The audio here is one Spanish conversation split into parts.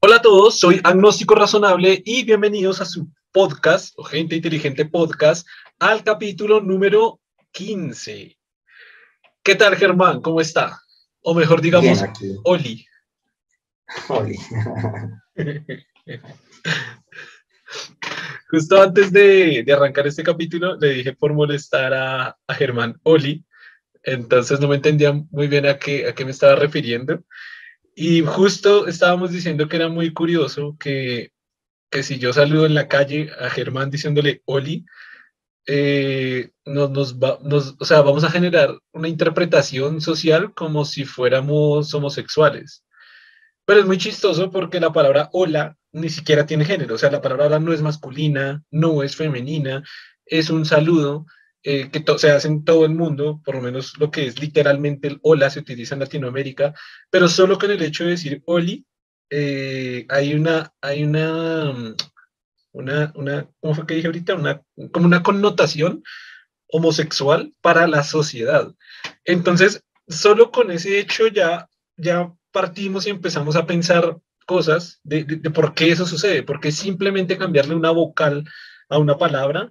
Hola a todos, soy Agnóstico Razonable y bienvenidos a su podcast, o Gente Inteligente Podcast, al capítulo número 15. ¿Qué tal, Germán? ¿Cómo está? O mejor digamos, Oli. Oli. Justo antes de, arrancar este capítulo, le dije por molestar a, Germán Oli, entonces no me entendía muy bien a qué, a qué me estaba refiriendo. Y justo estábamos diciendo que era muy curioso que, que si yo saludo en la calle a Germán diciéndole Oli, eh, nos, nos, va, nos, o sea, vamos a generar una interpretación social como si fuéramos homosexuales. Pero es muy chistoso porque la palabra hola ni siquiera tiene género, o sea, la palabra hola no es masculina, no es femenina, es un saludo eh, que se hace en todo el mundo, por lo menos lo que es literalmente el hola se utiliza en Latinoamérica, pero solo con el hecho de decir oli, eh, hay una, hay una, una, una, ¿cómo fue que dije ahorita? Una, como una connotación homosexual para la sociedad. Entonces, solo con ese hecho ya, ya partimos y empezamos a pensar cosas de, de, por qué eso sucede, porque simplemente cambiarle una vocal a una palabra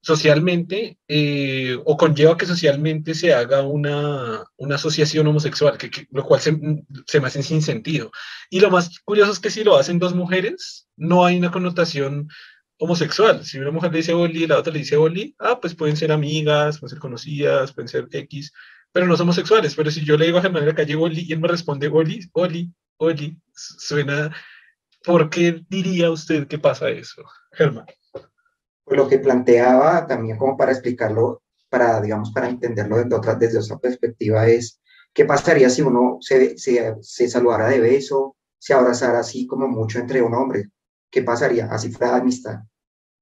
socialmente eh, o conlleva que socialmente se haga una, una asociación homosexual, que, lo cual se, me hace sin sentido. Y lo más curioso es que si lo hacen dos mujeres, no hay una connotación homosexual. Si una mujer le dice Oli y la otra le dice Oli, ah, pues pueden ser amigas, pueden ser conocidas, pueden ser X, pero no son homosexuales. Pero si yo le digo a Germán en la calle Oli y él me responde Oli, Oli, Oli, suena... ¿Por qué diría usted que pasa eso, Germán? Lo que planteaba también como para explicarlo, para, digamos, para entenderlo desde otra, desde otra perspectiva es, ¿qué pasaría si uno se, se, se saludara de beso, se abrazara así como mucho entre un hombre? ¿Qué pasaría? Así fuera de amistad.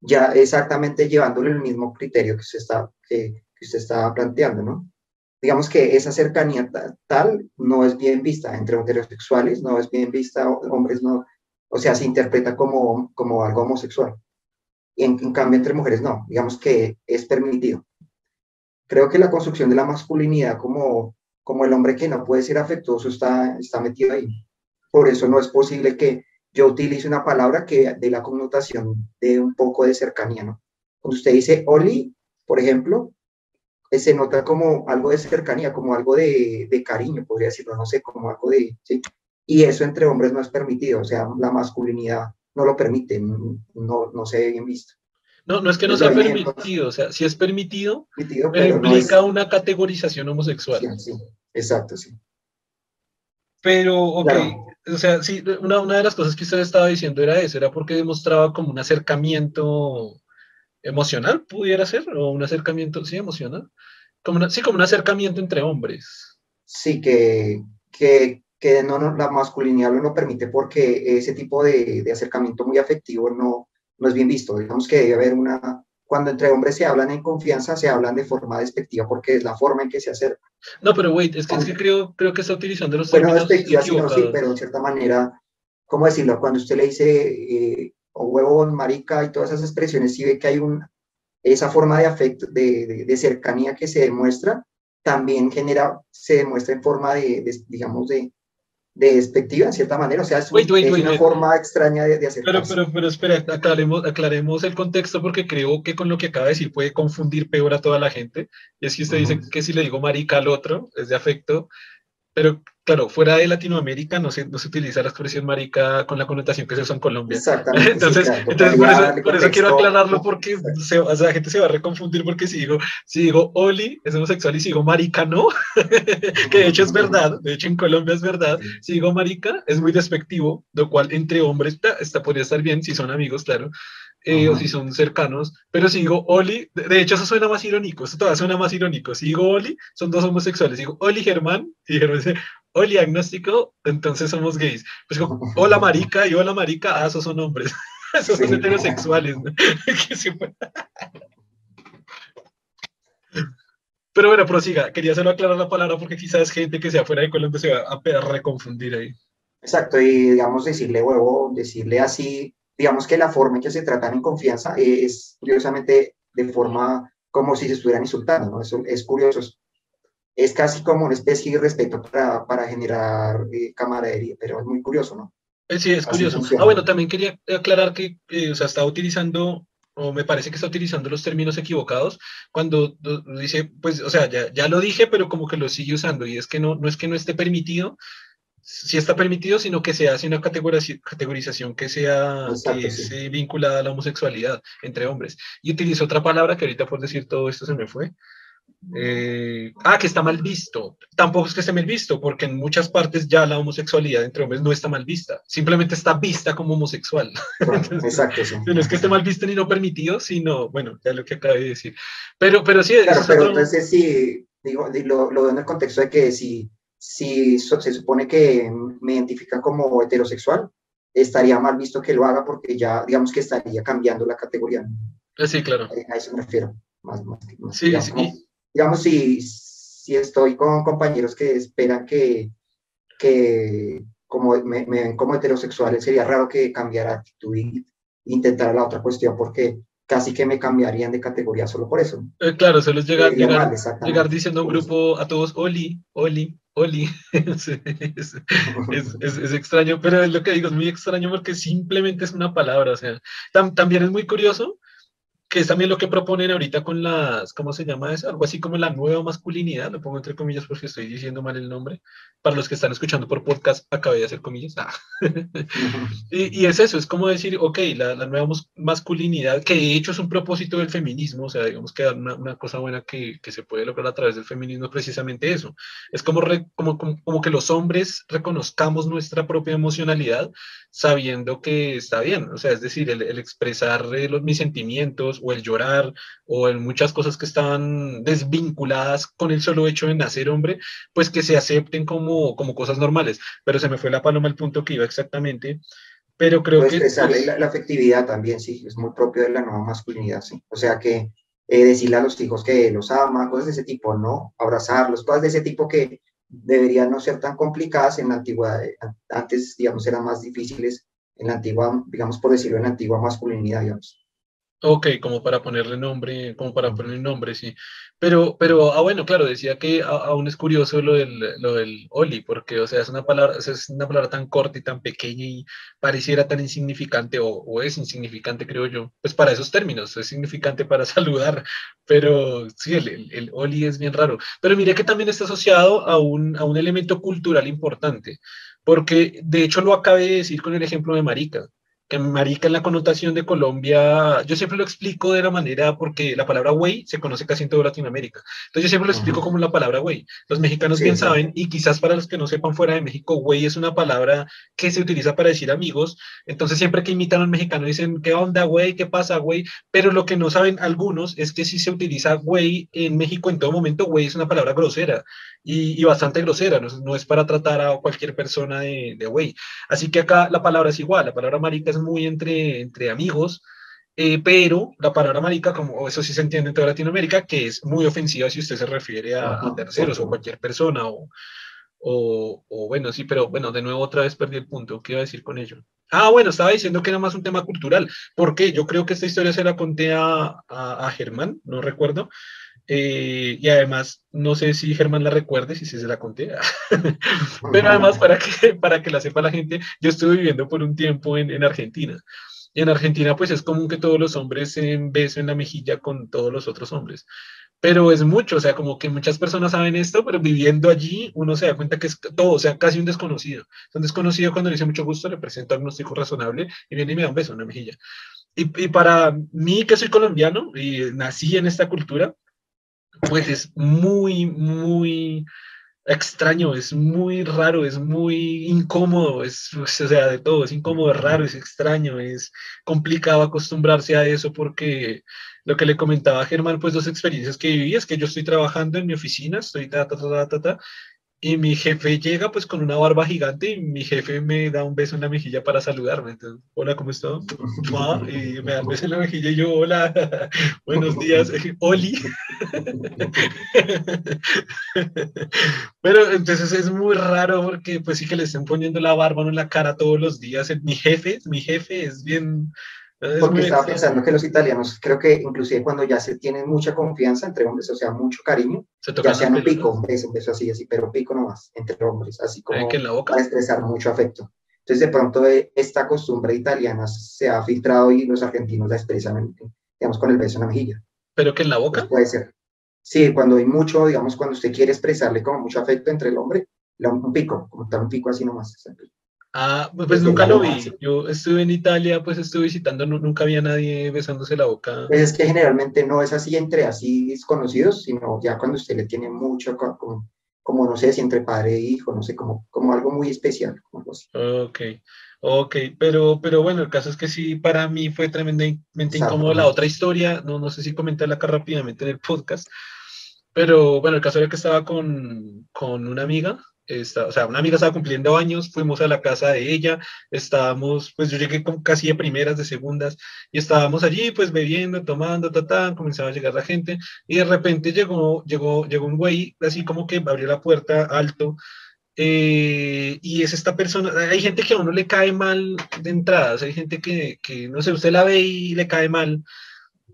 Ya exactamente llevándole el mismo criterio que usted está, que, que usted estaba planteando, ¿no? Digamos que esa cercanía tal no es bien vista entre heterosexuales, no es bien vista, hombres no, o sea, se interpreta como, como algo homosexual y en, cambio entre mujeres no, digamos que es permitido. Creo que la construcción de la masculinidad como, como el hombre que no puede ser afectuoso está, está metido ahí. Por eso no es posible que yo utilice una palabra que dé la connotación de un poco de cercanía, ¿no? Cuando usted dice Oli, por ejemplo, eh, se nota como algo de cercanía, como algo de, de cariño, podría decirlo, no sé, como algo de... ¿sí? Y eso entre hombres no es permitido, o sea, la masculinidad no lo permite, no, no se ve bien visto. No, no es que no sea permitido, o sea, si es permitido, pero, implica una categorización homosexual. Sí, sí, exacto, sí. Pero, ok, o sea, sí, una, una, de las cosas que usted estaba diciendo era eso, era porque demostraba como un acercamiento emocional, pudiera ser, o un acercamiento, sí, emocional, como sí, como un acercamiento entre hombres. Sí, que, que que no, la masculinidad no lo permite porque ese tipo de, de, acercamiento muy afectivo no, no es bien visto. Digamos que debe haber una, cuando entre hombres se hablan en confianza, se hablan de forma despectiva porque es la forma en que se acerca. No, pero wait, es que, es que creo, creo que está utilizando los bueno, despectiva, sí, no, sí, pero en cierta manera, ¿cómo decirlo? Cuando usted le dice eh, o huevo, marica y todas esas expresiones, sí ve que hay un, esa forma de afecto, de, de, de cercanía que se demuestra, también genera, se demuestra en forma de, de digamos, de despectiva, en cierta manera. O sea, es, una forma extraña de, hacer pero, pero, pero espera, aclaremos, aclaremos el contexto porque creo que con lo que acaba de decir puede confundir peor a toda la gente. Y es que usted dice que si le digo marica al otro, es de afecto, pero claro, fuera de Latinoamérica no se, no se utiliza la expresión marica con la connotación que se usa en Colombia. Exactamente. entonces, entonces por, eso, quiero aclararlo porque se, o sea, la gente se va a reconfundir porque si digo, si digo Oli es homosexual y si digo marica no, que de hecho es verdad, de hecho en Colombia es verdad, si digo marica es muy despectivo, lo cual entre hombres está, está podría estar bien si son amigos, claro, eh, o si son cercanos, pero si digo Oli, de, hecho eso suena más irónico, eso todavía suena más irónico, si digo Oli, son dos homosexuales, digo Oli Germán, y Germán dice, Oli agnóstico, entonces somos gays. Pues digo, hola marica, y hola marica, ah, esos son hombres, esos son heterosexuales, Pero bueno, prosiga, quería solo aclarar la palabra porque quizás gente que sea fuera de Colombia se va a reconfundir ahí. Exacto, y digamos decirle huevo, decirle así, digamos que la forma en que se tratan en confianza es curiosamente de forma como si se estuvieran insultando, ¿no? Eso es curioso. Es casi como una especie de respeto para, para generar eh, camaradería, pero es muy curioso, ¿no? Eh, sí, es curioso. Ah, bueno, también quería aclarar que, o sea, está utilizando, o me parece que está utilizando los términos equivocados cuando dice, pues, o sea, ya, ya lo dije, pero como que lo sigue usando, y es que no, no es que no esté permitido, sí está permitido, sino que se hace una categorización que sea vinculada a la homosexualidad entre hombres. Y utilizo otra palabra que ahorita por decir todo esto se me fue, eh, ah, que está mal visto. Tampoco es que esté mal visto, porque en muchas partes ya la homosexualidad entre hombres no está mal vista, simplemente está vista como homosexual. exacto, No es que esté mal visto ni no permitido, sino, bueno, ya lo que acabé de decir. Pero, pero sí. Claro, pero entonces sí, digo, lo, lo veo en el contexto de que si, si se supone que me identifica como heterosexual, estaría mal visto que lo haga porque ya, digamos que estaría cambiando la categoría. Eh, sí, claro. A eso me refiero. Más, más, sí, sí digamos, si, si estoy con compañeros que esperan que, que como me, ven como heterosexual, sería raro que cambiara actitud e intentara la otra cuestión, porque casi que me cambiarían de categoría solo por eso. Eh, claro, solo es llegar, llegar, llegar, diciendo a un grupo a todos, Oli, Oli, Oli. es, es, es, extraño, pero es lo que digo, es muy extraño porque simplemente es una palabra. O sea, también es muy curioso que es también lo que proponen ahorita con las, ¿cómo se llama eso? Algo así como la nueva masculinidad, lo pongo entre comillas porque estoy diciendo mal el nombre. Para los que están escuchando por podcast, acabé de hacer comillas. Ah. y, y, es eso, es como decir, ok, la, la, nueva masculinidad, que de hecho es un propósito del feminismo, o sea, digamos que una, una cosa buena que, que, se puede lograr a través del feminismo es precisamente eso. Es como, como, como, como que los hombres reconozcamos nuestra propia emocionalidad sabiendo que está bien, o sea, es decir, el, el expresar eh, los, mis sentimientos, o el llorar o en muchas cosas que están desvinculadas con el solo hecho de nacer hombre, pues que se acepten como, como cosas normales. Pero se me fue la paloma al punto que iba exactamente. Pero creo que... Pues, la, la, afectividad también, sí, es muy propio de la nueva masculinidad, sí. O sea que eh, decirle a los hijos que los ama, cosas de ese tipo, ¿no? Abrazarlos, cosas de ese tipo que deberían no ser tan complicadas en la antigüedad. Antes, digamos, eran más difíciles en la antigua, digamos, por decirlo, en la antigua masculinidad, digamos. Ok, como para ponerle nombre, como para ponerle nombre, sí. Pero, pero, ah, bueno, claro, decía que aún es curioso lo del, lo del Oli, porque, o sea, es una palabra, es una palabra tan corta y tan pequeña y pareciera tan insignificante, o, o es insignificante, creo yo, pues para esos términos, es significante para saludar, pero sí, el, el, el, Oli es bien raro. Pero mire que también está asociado a un, a un elemento cultural importante, porque de hecho lo acabé de decir con el ejemplo de Marica que marica en la connotación de Colombia, yo siempre lo explico de la manera porque la palabra güey se conoce casi en toda Latinoamérica. Entonces yo siempre lo explico como la palabra güey. Los mexicanos bien saben, y quizás para los que no sepan fuera de México, güey es una palabra que se utiliza para decir amigos. Entonces siempre que imitan a un mexicano dicen, ¿qué onda, güey? ¿Qué pasa, güey? Pero lo que no saben algunos es que si se utiliza güey en México en todo momento, güey es una palabra grosera y, y bastante grosera, no, no, es para tratar a cualquier persona de güey. Así que acá la palabra es igual, la palabra marica es muy entre, entre amigos, eh, pero la palabra marica, como eso sí se entiende en toda Latinoamérica, que es muy ofensiva si usted se refiere a, terceros o cualquier persona, o, o, o, bueno, sí, pero bueno, de nuevo otra vez perdí el punto. ¿Qué iba a decir con ello? Ah, bueno, estaba diciendo que era más un tema cultural. porque Yo creo que esta historia se la conté a, a, a Germán, no recuerdo. Eh, y además, no sé si Germán la recuerde, si se la conté, pero además para que, para que la sepa la gente, yo estuve viviendo por un tiempo en, en Argentina. Y en Argentina, pues es común que todos los hombres se beso en la mejilla con todos los otros hombres. Pero es mucho, o sea, como que muchas personas saben esto, pero viviendo allí uno se da cuenta que es todo, o sea, casi un desconocido. Un desconocido cuando le dice mucho gusto, le presento un agnóstico razonable y viene y me da un beso en la mejilla. Y, y para mí, que soy colombiano y nací en esta cultura, pues es muy, muy extraño, es muy raro, es muy incómodo, es, o sea, de todo, es incómodo, raro, es extraño, es complicado acostumbrarse a eso porque lo que le comentaba Germán, pues dos experiencias que viví es que yo estoy trabajando en mi oficina, estoy ta, ta, ta, ta, ta, y mi jefe llega pues con una barba gigante y mi jefe me da un beso en la mejilla para saludarme. Entonces, hola, ¿cómo estás? Y me da un beso en la mejilla y yo, hola, buenos días, Oli. Pero entonces es muy raro porque pues sí que le estén poniendo la barba en la cara todos los días. Mi jefe, mi jefe es bien porque estaba pensando que los italianos, creo que inclusive cuando ya se tienen mucha confianza entre hombres, o sea, mucho cariño, ya sean un pico, un beso, un beso así, así, pero pico nomás, entre hombres, así como en la boca? para expresar mucho afecto. Entonces, de pronto, eh, esta costumbre italiana se ha filtrado y los argentinos la expresan, digamos, con el beso en la mejilla. ¿Pero que en la boca? Pues puede ser. Sí, cuando hay mucho, digamos, cuando usted quiere expresarle como mucho afecto entre el hombre, un pico, como tal un pico así nomás. Ah, pues, pues nunca lo vi. Yo estuve en Italia, pues estuve visitando, nunca había nadie besándose la boca. Pues es que generalmente no es así entre así desconocidos, sino ya cuando usted le tiene mucho, como, como no sé, si entre padre e hijo, no sé, como, como algo muy especial. Como así. Ok, ok, pero, pero bueno, el caso es que sí, para mí fue tremendamente incómodo la otra historia, no, no sé si comentarla acá rápidamente en el podcast, pero bueno, el caso era que estaba con, con una amiga o sea, una amiga estaba cumpliendo años, fuimos a la casa de ella, estábamos, pues yo llegué con casi de primeras, de segundas, y estábamos allí, pues bebiendo, tomando, ta, comenzaba a llegar la gente, y de repente llegó, llegó, llegó un güey, así como que abrió la puerta alto, eh, y es esta persona, hay gente que a uno le cae mal de entradas, hay gente que, que, no sé, usted la ve y le cae mal,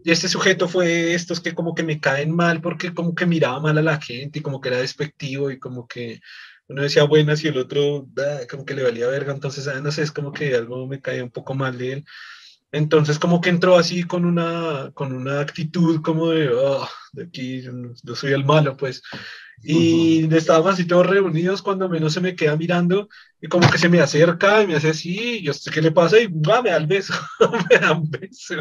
y este sujeto fue estos que como que me caen mal porque como que miraba mal a la gente y como que era despectivo y como que uno decía buenas y el otro como que le valía verga, entonces, ah, no sé, es como que algo me caía un poco mal de él. Entonces como que entró así con una, con una actitud como de, oh, de aquí yo soy el malo, pues. Y estábamos así todos reunidos cuando menos se me queda mirando y como que se me acerca y me hace así, yo sé qué le pasa y va, me da el beso, me da un beso.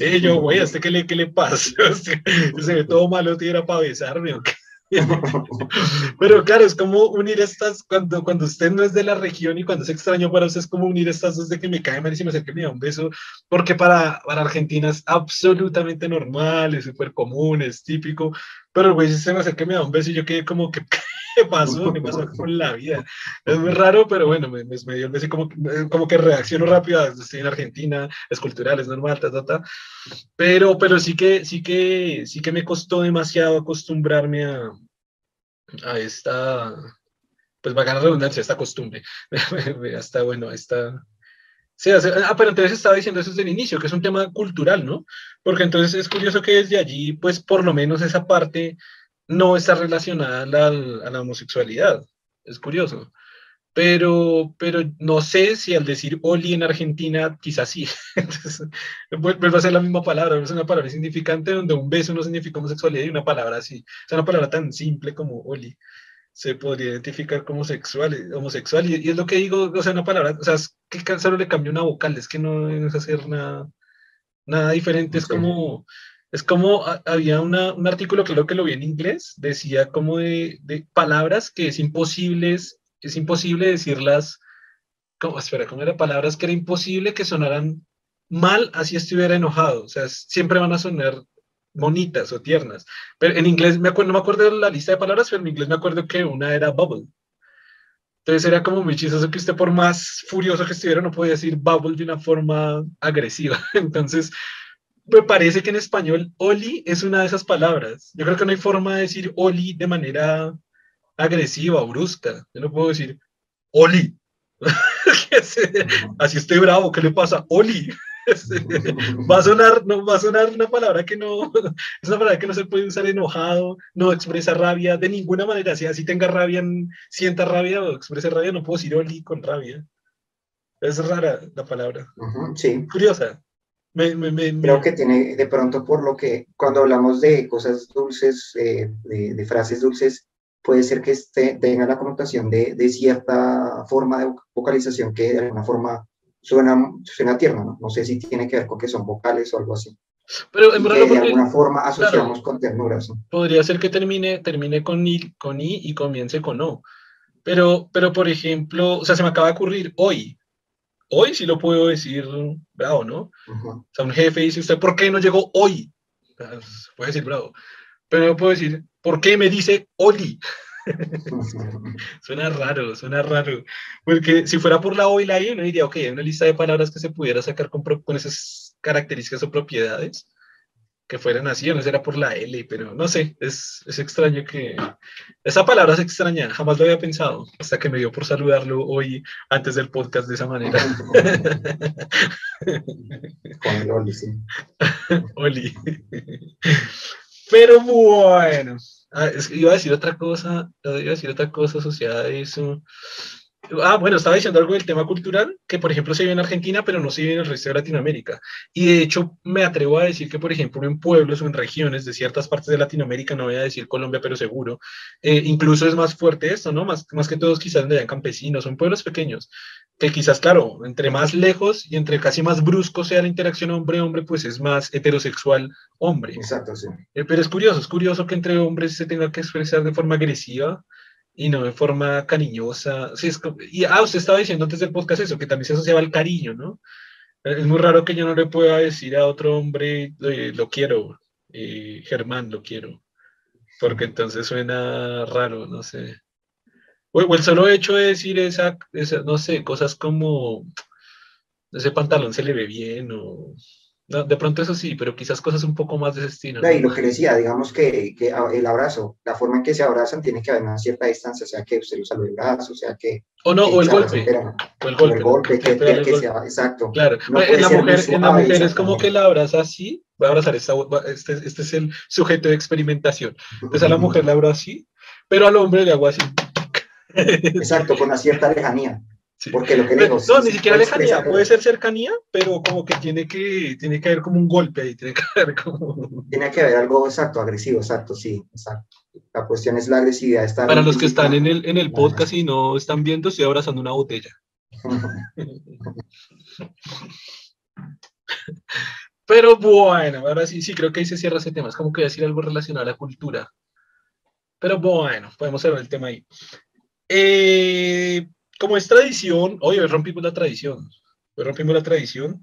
Y yo, güey, ¿a qué le, qué le pasa? se ve todo malo, era para besarme o qué. Pero claro, es como unir estas, cuando, cuando usted no es de la región y cuando es extraño para usted, es como unir estas dos de que me cae malísimo, y que me da un beso, porque para, para Argentina es absolutamente normal, es súper común, es típico, pero el güey se me acerca me da un beso y yo quedé como que, ¿qué pasó? ¿Qué pasó con la vida? Es muy raro, pero bueno, me, me, dio el beso como, como que reacciono rápido, estoy en Argentina, es cultural, es normal, ta, ta, ta. Pero, pero sí que, sí que, sí que me costó demasiado acostumbrarme a, a esta, pues va a ganar redundancia, esta costumbre. Hasta, bueno, esta... Sí, ah, pero entonces estaba diciendo eso desde el inicio, que es un tema cultural, ¿no? Porque entonces es curioso que desde allí, pues por lo menos esa parte no está relacionada a la, a la homosexualidad. Es curioso pero, pero no sé si al decir Oli en Argentina, quizás sí. Entonces, vuelve a ser la misma palabra, es una palabra significante donde un beso no significa homosexualidad y una palabra así. Es una palabra tan simple como Oli se podría identificar como sexual, homosexual, y, es lo que digo, o sea, una palabra, o sea, es que solo le cambia una vocal, es que no es hacer nada, nada diferente, es como, es como, había una, un artículo, creo que lo vi en inglés, decía como de, de palabras que es imposible es imposible decirlas, como, espera, ¿cómo era? Palabras que era imposible que sonaran mal así estuviera enojado. O sea, siempre van a sonar bonitas o tiernas. Pero en inglés, me acuerdo, no me acuerdo de la lista de palabras, pero en inglés me acuerdo que una era bubble. Entonces era como muy chistoso que usted por más furioso que estuviera no podía decir bubble de una forma agresiva. Entonces, me parece que en español oli es una de esas palabras. Yo creo que no hay forma de decir oli de manera agresiva brusca. Yo no puedo decir, Oli. Así estoy bravo, ¿qué le pasa? Oli. va a sonar, no, va a sonar una palabra que no, es una palabra que no se puede usar enojado, no expresa rabia de ninguna manera. Si así tenga rabia, sienta rabia o exprese rabia, no puedo decir Oli con rabia. Es rara la palabra. sí. Curiosa. Creo que tiene, de pronto, por lo que cuando hablamos de cosas dulces, eh, de, frases dulces, puede ser que este, tenga la connotación de, de, cierta forma de vocalización que de alguna forma suena, suena tierno, ¿no? No sé si tiene que ver con que son vocales o algo así. Pero en verdad, de alguna forma asociamos con ternuras. Podría ser que termine, termine con, I, con I y comience con O. Pero, pero, por ejemplo, o sea, se me acaba de ocurrir hoy. Hoy sí lo puedo decir bravo, ¿no? O sea, un jefe dice, ¿usted por qué no llegó hoy? Puede decir bravo. Pero yo puedo decir, ¿por qué me dice Oli? suena raro, suena raro. Porque si fuera por la O y la I, uno diría, ok, hay una lista de palabras que se pudiera sacar con, con esas características o propiedades que fueran así, o no será por la L, pero no sé, es, es, extraño que... Esa palabra es extraña, jamás lo había pensado, hasta que me dio por saludarlo hoy antes del podcast de esa manera. Con Oli, sí. Oli. Pero bueno, ah, iba a decir otra cosa, iba a decir otra cosa asociada a eso. Ah, bueno, estaba diciendo algo del tema cultural, que por ejemplo se vive en Argentina, pero no se vive en el resto de Latinoamérica. Y de hecho me atrevo a decir que, por ejemplo, en pueblos o en regiones de ciertas partes de Latinoamérica, no voy a decir Colombia, pero seguro, eh, incluso es más fuerte esto, ¿no? Más, más que todos quizás donde hayan campesinos, son pueblos pequeños, que quizás, claro, entre más lejos y entre casi más brusco sea la interacción hombre-hombre, pues es más heterosexual hombre. Exacto, sí. Eh, pero es curioso, es curioso que entre hombres se tenga que expresar de forma agresiva y no de forma cariñosa. Sí, es y, ah, usted estaba diciendo antes del podcast eso, que también se asociaba al cariño, ¿no? Es muy raro que yo no le pueda decir a otro hombre, eh, lo quiero, eh, Germán, lo quiero, porque entonces suena raro, no sé. O, el solo hecho de decir esa, esa, no sé, cosas como, ese pantalón se le ve bien o no, de pronto eso sí, pero quizás cosas un poco más de ese estilo. ¿no? Y lo que decía, digamos que, que, el abrazo, la forma en que se abrazan tiene que haber una cierta distancia, o sea que usted lo salude el brazo, o sea que... O no, o el golpe. o el golpe. O el golpe, que, que, que sea, exacto. Claro, no en, la mujer, en la mujer es como que la abraza así, voy a abrazar, esta, este, este es el sujeto de experimentación. Entonces a la mujer la abraza así, pero al hombre le hago así. Exacto, con una cierta lejanía. Porque lo que digo, no, ni siquiera lejanía, puede ser cercanía, pero como que tiene que, tiene que haber como un golpe ahí, tiene que haber como... Tiene que haber algo exacto, agresivo, exacto, sí, exacto. La cuestión es la agresividad. Para los que están en el, en el podcast y no están viendo, estoy abrazando una botella. pero bueno, ahora sí, sí, creo que ahí se cierra ese tema. Es como que decir algo relacionado a la cultura. Pero bueno, podemos cerrar el tema ahí. Eh, como es tradición, hoy, rompimos la tradición, hoy rompimos la tradición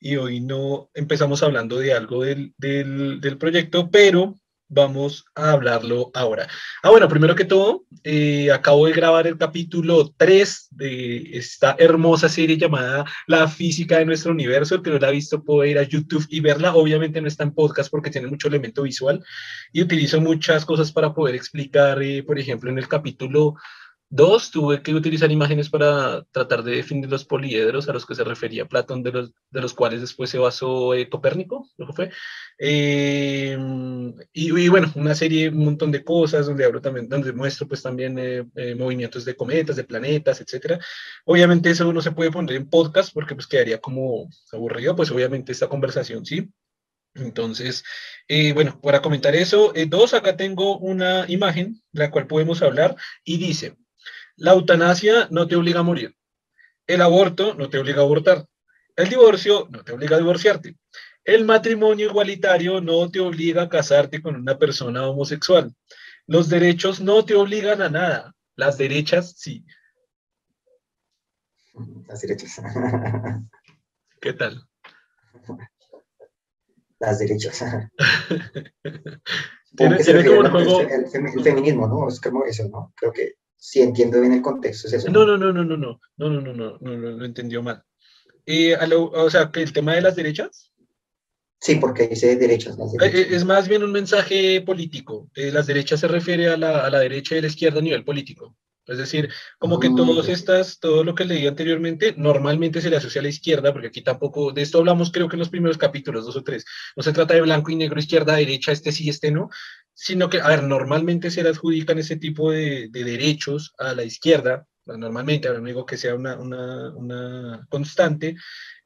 y hoy no empezamos hablando de algo del, del, proyecto, pero vamos a hablarlo ahora. Ah, bueno, primero que todo, eh, acabo de grabar el capítulo 3 de esta hermosa serie llamada La física de nuestro universo. El que no la ha visto puede ir a YouTube y verla. Obviamente no está en podcast porque tiene mucho elemento visual y utilizo muchas cosas para poder explicar, eh, por ejemplo, en el capítulo Dos, tuve que utilizar imágenes para tratar de definir los poliedros a los que se refería Platón, de los, de los cuales después se basó eh, Copérnico, lo que fue. Eh, y, bueno, una serie, un montón de cosas donde hablo también, donde muestro pues también eh, movimientos de cometas, de planetas, etcétera. Obviamente eso no se puede poner en podcast porque pues quedaría como aburrido, pues obviamente esta conversación sí. Entonces, bueno, para comentar eso, dos, acá tengo una imagen, la cual podemos hablar, y dice, la eutanasia no te obliga a morir. El aborto no te obliga a abortar. El divorcio no te obliga a divorciarte. El matrimonio igualitario no te obliga a casarte con una persona homosexual. Los derechos no te obligan a nada. Las derechas sí. Las derechas. ¿Qué tal? Las derechas. tiene, como un juego... El, el, feminismo, ¿no? Es como eso, ¿no? Creo que si entiendo bien el contexto, es eso. No, no, no, no, no, no, no, no, no, no, no, no, lo entendió mal. Eh, o sea, que el tema de las derechas. Sí, porque dice derechas. Las derechas. Es más bien un mensaje político. las derechas se refiere a la, a la derecha y a la izquierda a nivel político. Es decir, como que todos estas, todo lo que leí anteriormente, normalmente se le asocia a la izquierda, porque aquí tampoco, de esto hablamos creo que en los primeros capítulos, dos o tres, no se trata de blanco y negro, izquierda, derecha, este sí, este no, sino que, a ver, normalmente se le adjudican ese tipo de, de derechos a la izquierda, normalmente, ahora no digo que sea una, una, una constante,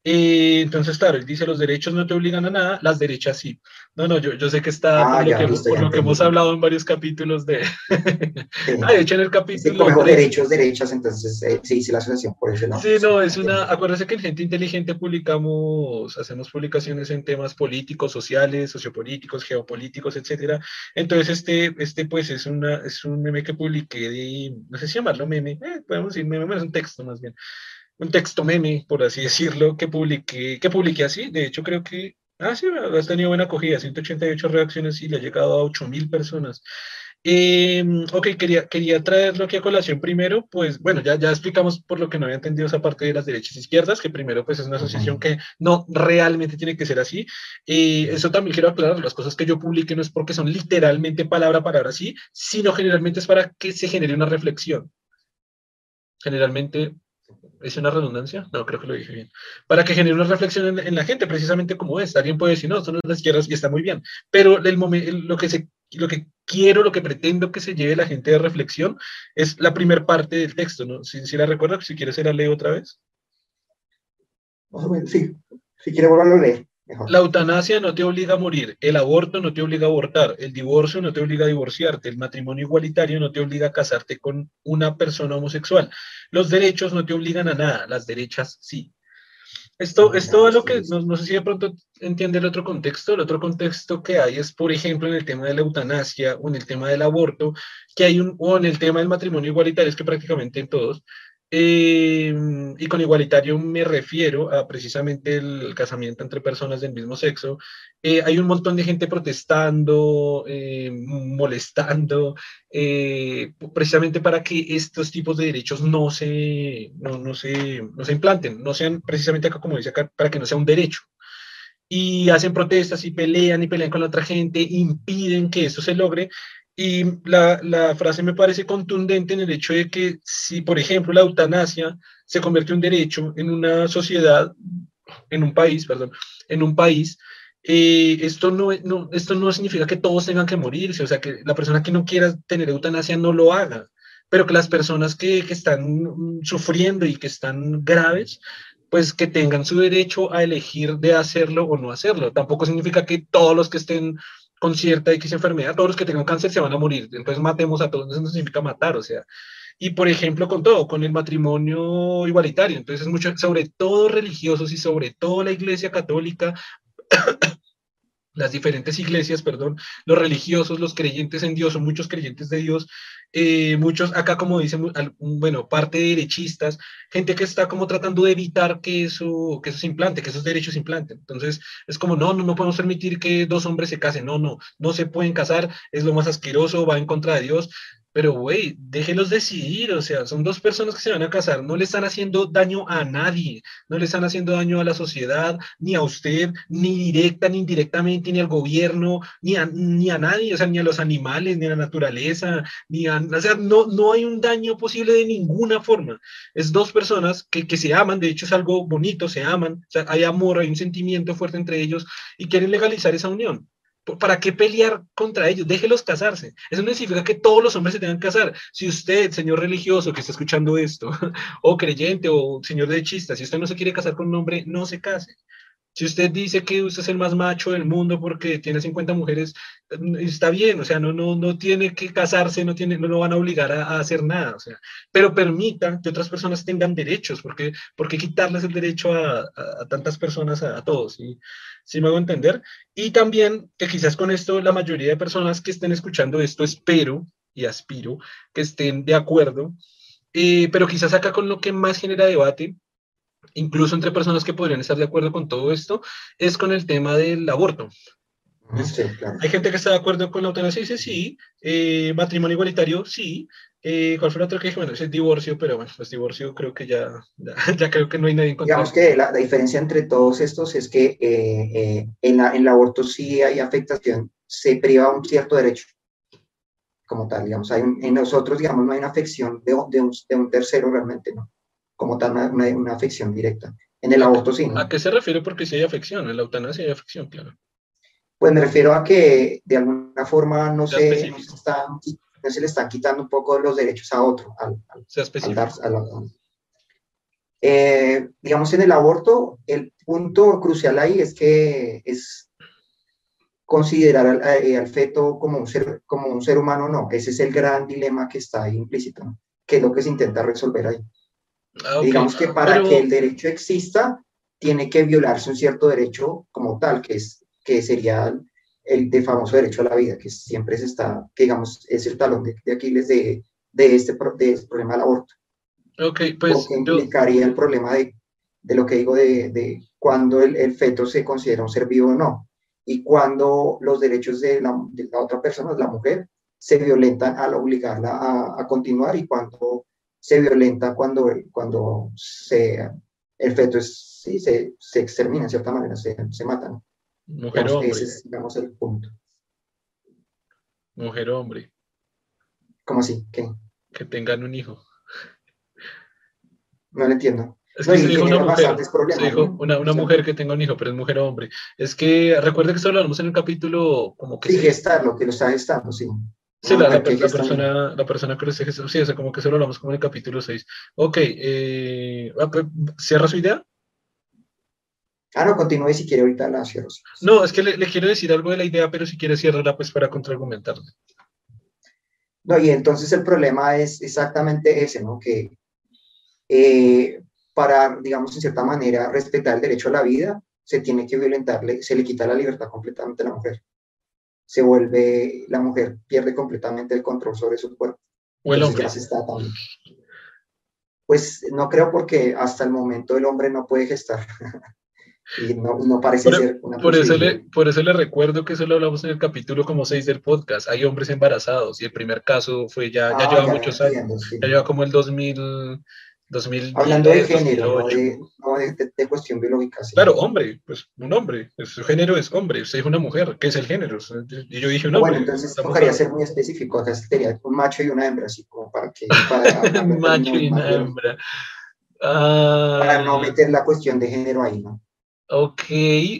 eh, entonces, claro, él dice los derechos no te obligan a nada, las derechas sí. No, no, yo, yo sé que está ah, por, ya, lo, que, por lo que hemos hablado en varios capítulos de... ah, de hecho en el Sí, capítulo... tres- derechos, derechas, entonces eh, se dice la asociación por eso. No, Sí, no, es una, acuérdense que en Gente Inteligente publicamos, hacemos publicaciones en temas políticos, sociales, sociopolíticos, geopolíticos, etcétera. Entonces, este, este pues es una, es un meme que publiqué de, no sé si llamarlo meme, eh, podemos decir meme, es un texto más bien. Un texto meme, por así decirlo, que publiqué, que publiqué así. De hecho, creo que, ah, sí, has tenido buena acogida, 188 reacciones y le ha llegado a 8000 personas. Eh, ok, quería, quería traerlo aquí a colación primero, pues bueno, ya, ya explicamos por lo que no había entendido esa parte de las derechas e izquierdas, que primero pues es una asociación que no realmente tiene que ser así. Eh, eso también quiero aclarar, las cosas que yo publique no es porque son literalmente palabra a palabra así, sino generalmente es para que se genere una reflexión. Generalmente, ¿es una redundancia? No, creo que lo dije bien. Para que genere una reflexión en, la gente, precisamente como es. Alguien puede decir, no, son las izquierdas y está muy bien, pero el momen- lo que se lo que quiero, lo que pretendo que se lleve la gente de reflexión es la primera parte del texto, ¿no? Si, la recuerdas, si quieres, se la leo otra vez. Sí, si quieres volverlo a leer. La eutanasia no te obliga a morir, el aborto no te obliga a abortar, el divorcio no te obliga a divorciarte, el matrimonio igualitario no te obliga a casarte con una persona homosexual. Los derechos no te obligan a nada, las derechas sí. Esto, esto es lo que, no, no, sé si de pronto entiende el otro contexto, el otro contexto que hay es, por ejemplo, en el tema de la eutanasia o en el tema del aborto, que hay un, o en el tema del matrimonio igualitario, es que prácticamente en todos, eh, y con igualitario me refiero a precisamente el casamiento entre personas del mismo sexo. Eh, hay un montón de gente protestando, eh, molestando, precisamente para que estos tipos de derechos no se, no, no, se, no se implanten, no sean precisamente acá, como dice acá, para que no sea un derecho. Y hacen protestas y pelean y pelean con la otra gente, impiden que eso se logre y la, la, frase me parece contundente en el hecho de que si, por ejemplo, la eutanasia se convierte en un derecho en una sociedad, en un país, perdón, en un país, eh, esto, no, no, esto no significa que todos tengan que morirse, o sea, que la persona que no quiera tener eutanasia no lo haga, pero que las personas que, que están sufriendo y que están graves, pues que tengan su derecho a elegir de hacerlo o no hacerlo. Tampoco significa que todos los que estén con cierta X enfermedad, todos los que tengan cáncer se van a morir, entonces matemos a todos, eso no significa matar, o sea, y por ejemplo con todo, con el matrimonio igualitario, entonces mucho, sobre todo religiosos y sobre todo la Iglesia Católica, las diferentes iglesias, perdón, los religiosos, los creyentes en Dios, o muchos creyentes de Dios, eh, muchos acá como dicen, bueno, parte de derechistas, gente que está como tratando de evitar que eso, que eso se implante, que esos derechos se implanten. Entonces, es como, no, no, no podemos permitir que dos hombres se casen, no, no, no se pueden casar, es lo más asqueroso, va en contra de Dios. Pero, güey, déjelos decidir, o sea, son dos personas que se van a casar, no le están haciendo daño a nadie, no le están haciendo daño a la sociedad, ni a usted, ni directa, ni indirectamente, ni al gobierno, ni a, ni a nadie, o sea, ni a los animales, ni a la naturaleza, ni a, o sea, no, no hay un daño posible de ninguna forma. Es dos personas que, que se aman, de hecho es algo bonito, se aman, o sea, hay amor, hay un sentimiento fuerte entre ellos y quieren legalizar esa unión. ¿Para qué pelear contra ellos? Déjelos casarse. Eso no significa que todos los hombres se tengan que casar. Si usted, señor religioso que está escuchando esto, o creyente, o señor de chista, si usted no se quiere casar con un hombre, no se case. Si usted dice que usted es el más macho del mundo porque tiene 50 mujeres, está bien, o sea, no, no, no tiene que casarse, no, tiene, no lo van a obligar a, hacer nada, o sea, pero permita que otras personas tengan derechos, porque, porque quitarles el derecho a, a, tantas personas, a, todos, ¿sí? ¿sí me hago entender? Y también que quizás con esto la mayoría de personas que estén escuchando esto, espero y aspiro que estén de acuerdo, eh, pero quizás acá con lo que más genera debate incluso entre personas que podrían estar de acuerdo con todo esto, es con el tema del aborto. Sí, claro. Hay gente que está de acuerdo con la eutanasia y dice sí, eh, matrimonio igualitario, sí. Eh, ¿Cuál fue la otra que dije? Bueno, es divorcio, pero bueno, pues divorcio creo que ya, ya, creo que no hay nadie en contra. Digamos que la, la, diferencia entre todos estos es que eh, en, la, en el aborto sí hay afectación, se priva un cierto derecho como tal, digamos, hay en nosotros, digamos, no hay una afección de, de, un, de un tercero realmente, ¿no? Como tal una, una, afección directa. En el aborto sí. ¿A qué se refiere porque si hay afección? En la eutanasia hay afección, claro. Pues me refiero a que de alguna forma no, se, no se, no se le están quitando un poco los derechos a otro. Al, sea específico. eh, digamos, en el aborto, el punto crucial ahí es que es considerar al, eh, al, feto como un, ser, como un ser humano, no. Ese es el gran dilema que está ahí implícito, ¿no? que es lo que se intenta resolver ahí. Ah, Digamos que para que el derecho exista, tiene que violarse un cierto derecho como tal, que, es, que sería el de famoso derecho a la vida, que siempre se está, que digamos, es el talón de, de Aquiles de, de, este, de este problema del aborto. Ok, pues. Porque implicaría el problema de, de, lo que digo de, de cuando el, el, feto se considera un ser vivo o no, y cuando los derechos de la, de la otra persona, la mujer, se violentan al obligarla a, a continuar y cuando se violenta cuando, cuando se, el feto es, sí, se, se extermina en cierta manera, se, se mata. Mujer hombre. Ese es, digamos, el punto. Mujer hombre. ¿Cómo así? ¿Qué? Que tengan un hijo. No lo entiendo. Es que se dijo una mujer, se dijo una, una mujer que tenga un hijo, pero es mujer o hombre. Es que recuerda que esto lo hablamos en el capítulo como que... Sí, gestarlo, que lo está gestando, sí. Sí, la, la, persona, la persona que lo esté gestando, sí, o sea, como que eso lo hablamos como en el capítulo 6. Ok, eh, ah, pues, ¿cierra su idea? Ah, no, continúe si quiere ahorita la cierro. No, es que le, le, quiero decir algo de la idea, pero si quiere cierra pues para contraargumentarle. No, y entonces el problema es exactamente ese, ¿no? Que eh, para, digamos, en cierta manera, respetar el derecho a la vida, se tiene que violentarle, se le quita la libertad completamente a la mujer. Se vuelve, la mujer pierde completamente el control sobre su cuerpo. O el hombre. Pues no creo porque hasta el momento el hombre no puede gestar. y no, no parece ser una por eso, le, por eso le recuerdo que eso lo hablamos en el capítulo como 6 del podcast. Hay hombres embarazados y el primer caso fue ya, ya ah, lleva muchos años. Ya lleva como el 2000, 2000 Hablando de género, no, de, no de, de, cuestión biológica. Sí. Claro, hombre, pues un hombre. Su género es hombre. Usted es una mujer. ¿Qué es el género? Y yo dije un hombre. Bueno, entonces tocaría ser muy específico. Acá sería un macho y una hembra, así como para que. Para, un macho y una hembra. Ah. Para no meter la cuestión de género ahí, ¿no? Ok,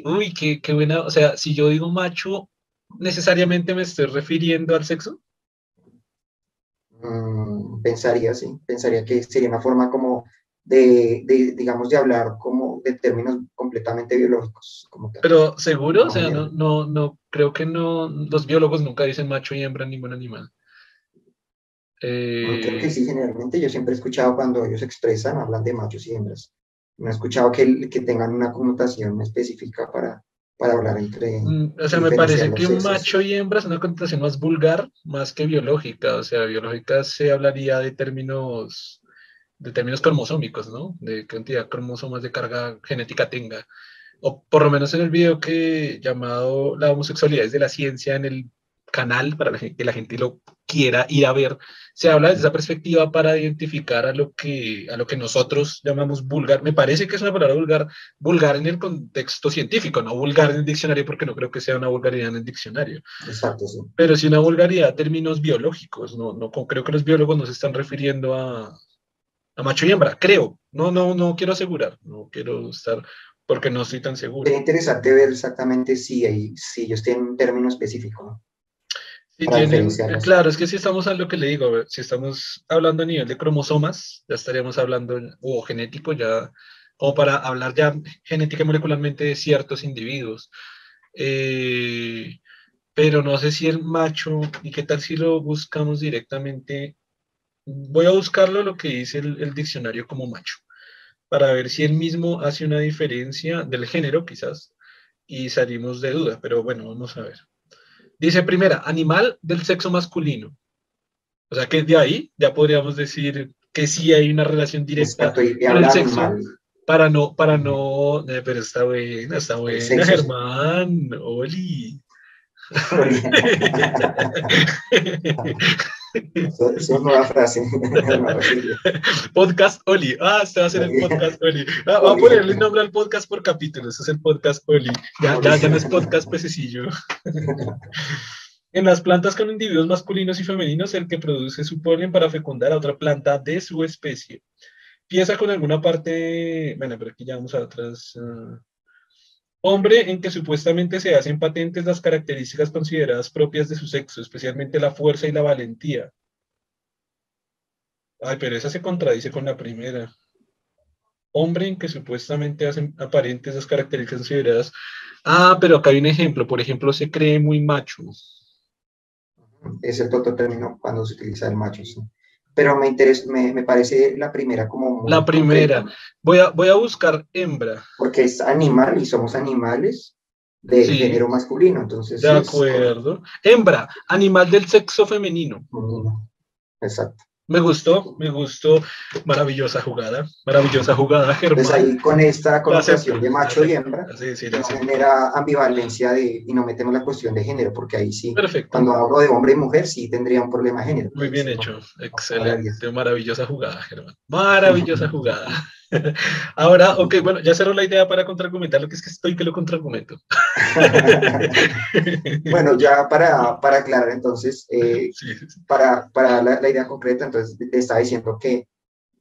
uy, qué, qué buena. O sea, si yo digo macho, ¿necesariamente me estoy refiriendo al sexo? Mm, pensaría, sí. Pensaría que sería una forma como de, de, digamos, de hablar como de términos completamente biológicos. Como Pero seguro, o sea, no, no, no, creo que no, los biólogos nunca dicen macho y hembra en ningún animal. Eh... Creo que sí, generalmente yo siempre he escuchado cuando ellos expresan, hablan de machos y hembras no he escuchado que, que tengan una connotación específica para, para hablar entre... Mm, o sea, me parece que un macho y hembra es una connotación más vulgar, más que biológica. O sea, biológica se hablaría de términos, de términos cromosómicos, ¿no? De qué cantidad de cromosomas de carga genética tenga. O por lo menos en el video que llamado La homosexualidad es de la ciencia en el canal para que la gente lo quiera ir a ver, se habla desde esa perspectiva para identificar a lo que, a lo que nosotros llamamos vulgar. Me parece que es una palabra vulgar, vulgar en el contexto científico, no vulgar en el diccionario, porque no creo que sea una vulgaridad en el diccionario. Exacto, sí. Pero sí una vulgaridad en términos biológicos. No, no creo que los biólogos no se están refiriendo a, a macho y hembra, creo. No, no, no quiero asegurar, no quiero estar porque no estoy tan seguro. Es interesante ver exactamente si, hay, si ellos tienen un término específico, claro, es que si estamos a lo que le digo, si estamos hablando a nivel de cromosomas, ya estaríamos hablando, o genético, ya, o para hablar ya genética y molecularmente de ciertos individuos. Eh, pero no sé si el macho, y qué tal si lo buscamos directamente. Voy a buscarlo lo que dice el, el diccionario como macho, para ver si él mismo hace una diferencia del género, quizás, y salimos de duda, pero bueno, vamos a ver. Dice primera, animal del sexo masculino. O sea que de ahí ya podríamos decir que sí hay una relación directa con el sexo. Para no, para no, eh, pero está buena, está buena, Germán, Oli. Es nueva frase. podcast Oli. Ah, este va a ser el podcast Oli. Ah, a ponerle nombre al podcast por capítulo. Ese es el podcast Oli. Ya, ya, ya no es podcast pececillo. En las plantas con individuos masculinos y femeninos, el que produce su polen para fecundar a otra planta de su especie. Piensa con alguna parte, bueno, pero aquí ya vamos a otras. Uh, Hombre en que supuestamente se hacen patentes las características consideradas propias de su sexo, especialmente la fuerza y la valentía. Ay, pero esa se contradice con la primera. Hombre en que supuestamente hacen aparentes las características consideradas. Ah, pero acá hay un ejemplo. Por ejemplo, se cree muy macho. Es el otro término cuando se utiliza el macho. ¿sí? Pero me, interesa, me, me, parece la primera como... la primera. Voy a, voy a buscar hembra. Porque es animal y somos animales de género masculino, entonces... De acuerdo. Hembra, animal del sexo femenino. Exacto. Me gustó, me gustó. Maravillosa jugada, maravillosa jugada, Germán. Pues ahí con esta connotación de macho y hembra, sí, sí, no genera ambivalencia de, y no metemos la cuestión de género, porque ahí sí, Perfecto. cuando hablo de hombre y mujer, sí tendría un problema de género. Muy bien hecho, excelente, maravillosa jugada, Germán. Maravillosa jugada. Ahora, ok, bueno, ya cerró la idea para contraargumentar lo que es que estoy que lo contraargumento. bueno, ya para, para aclarar entonces, eh, para, para la, la, idea concreta, entonces te estaba diciendo que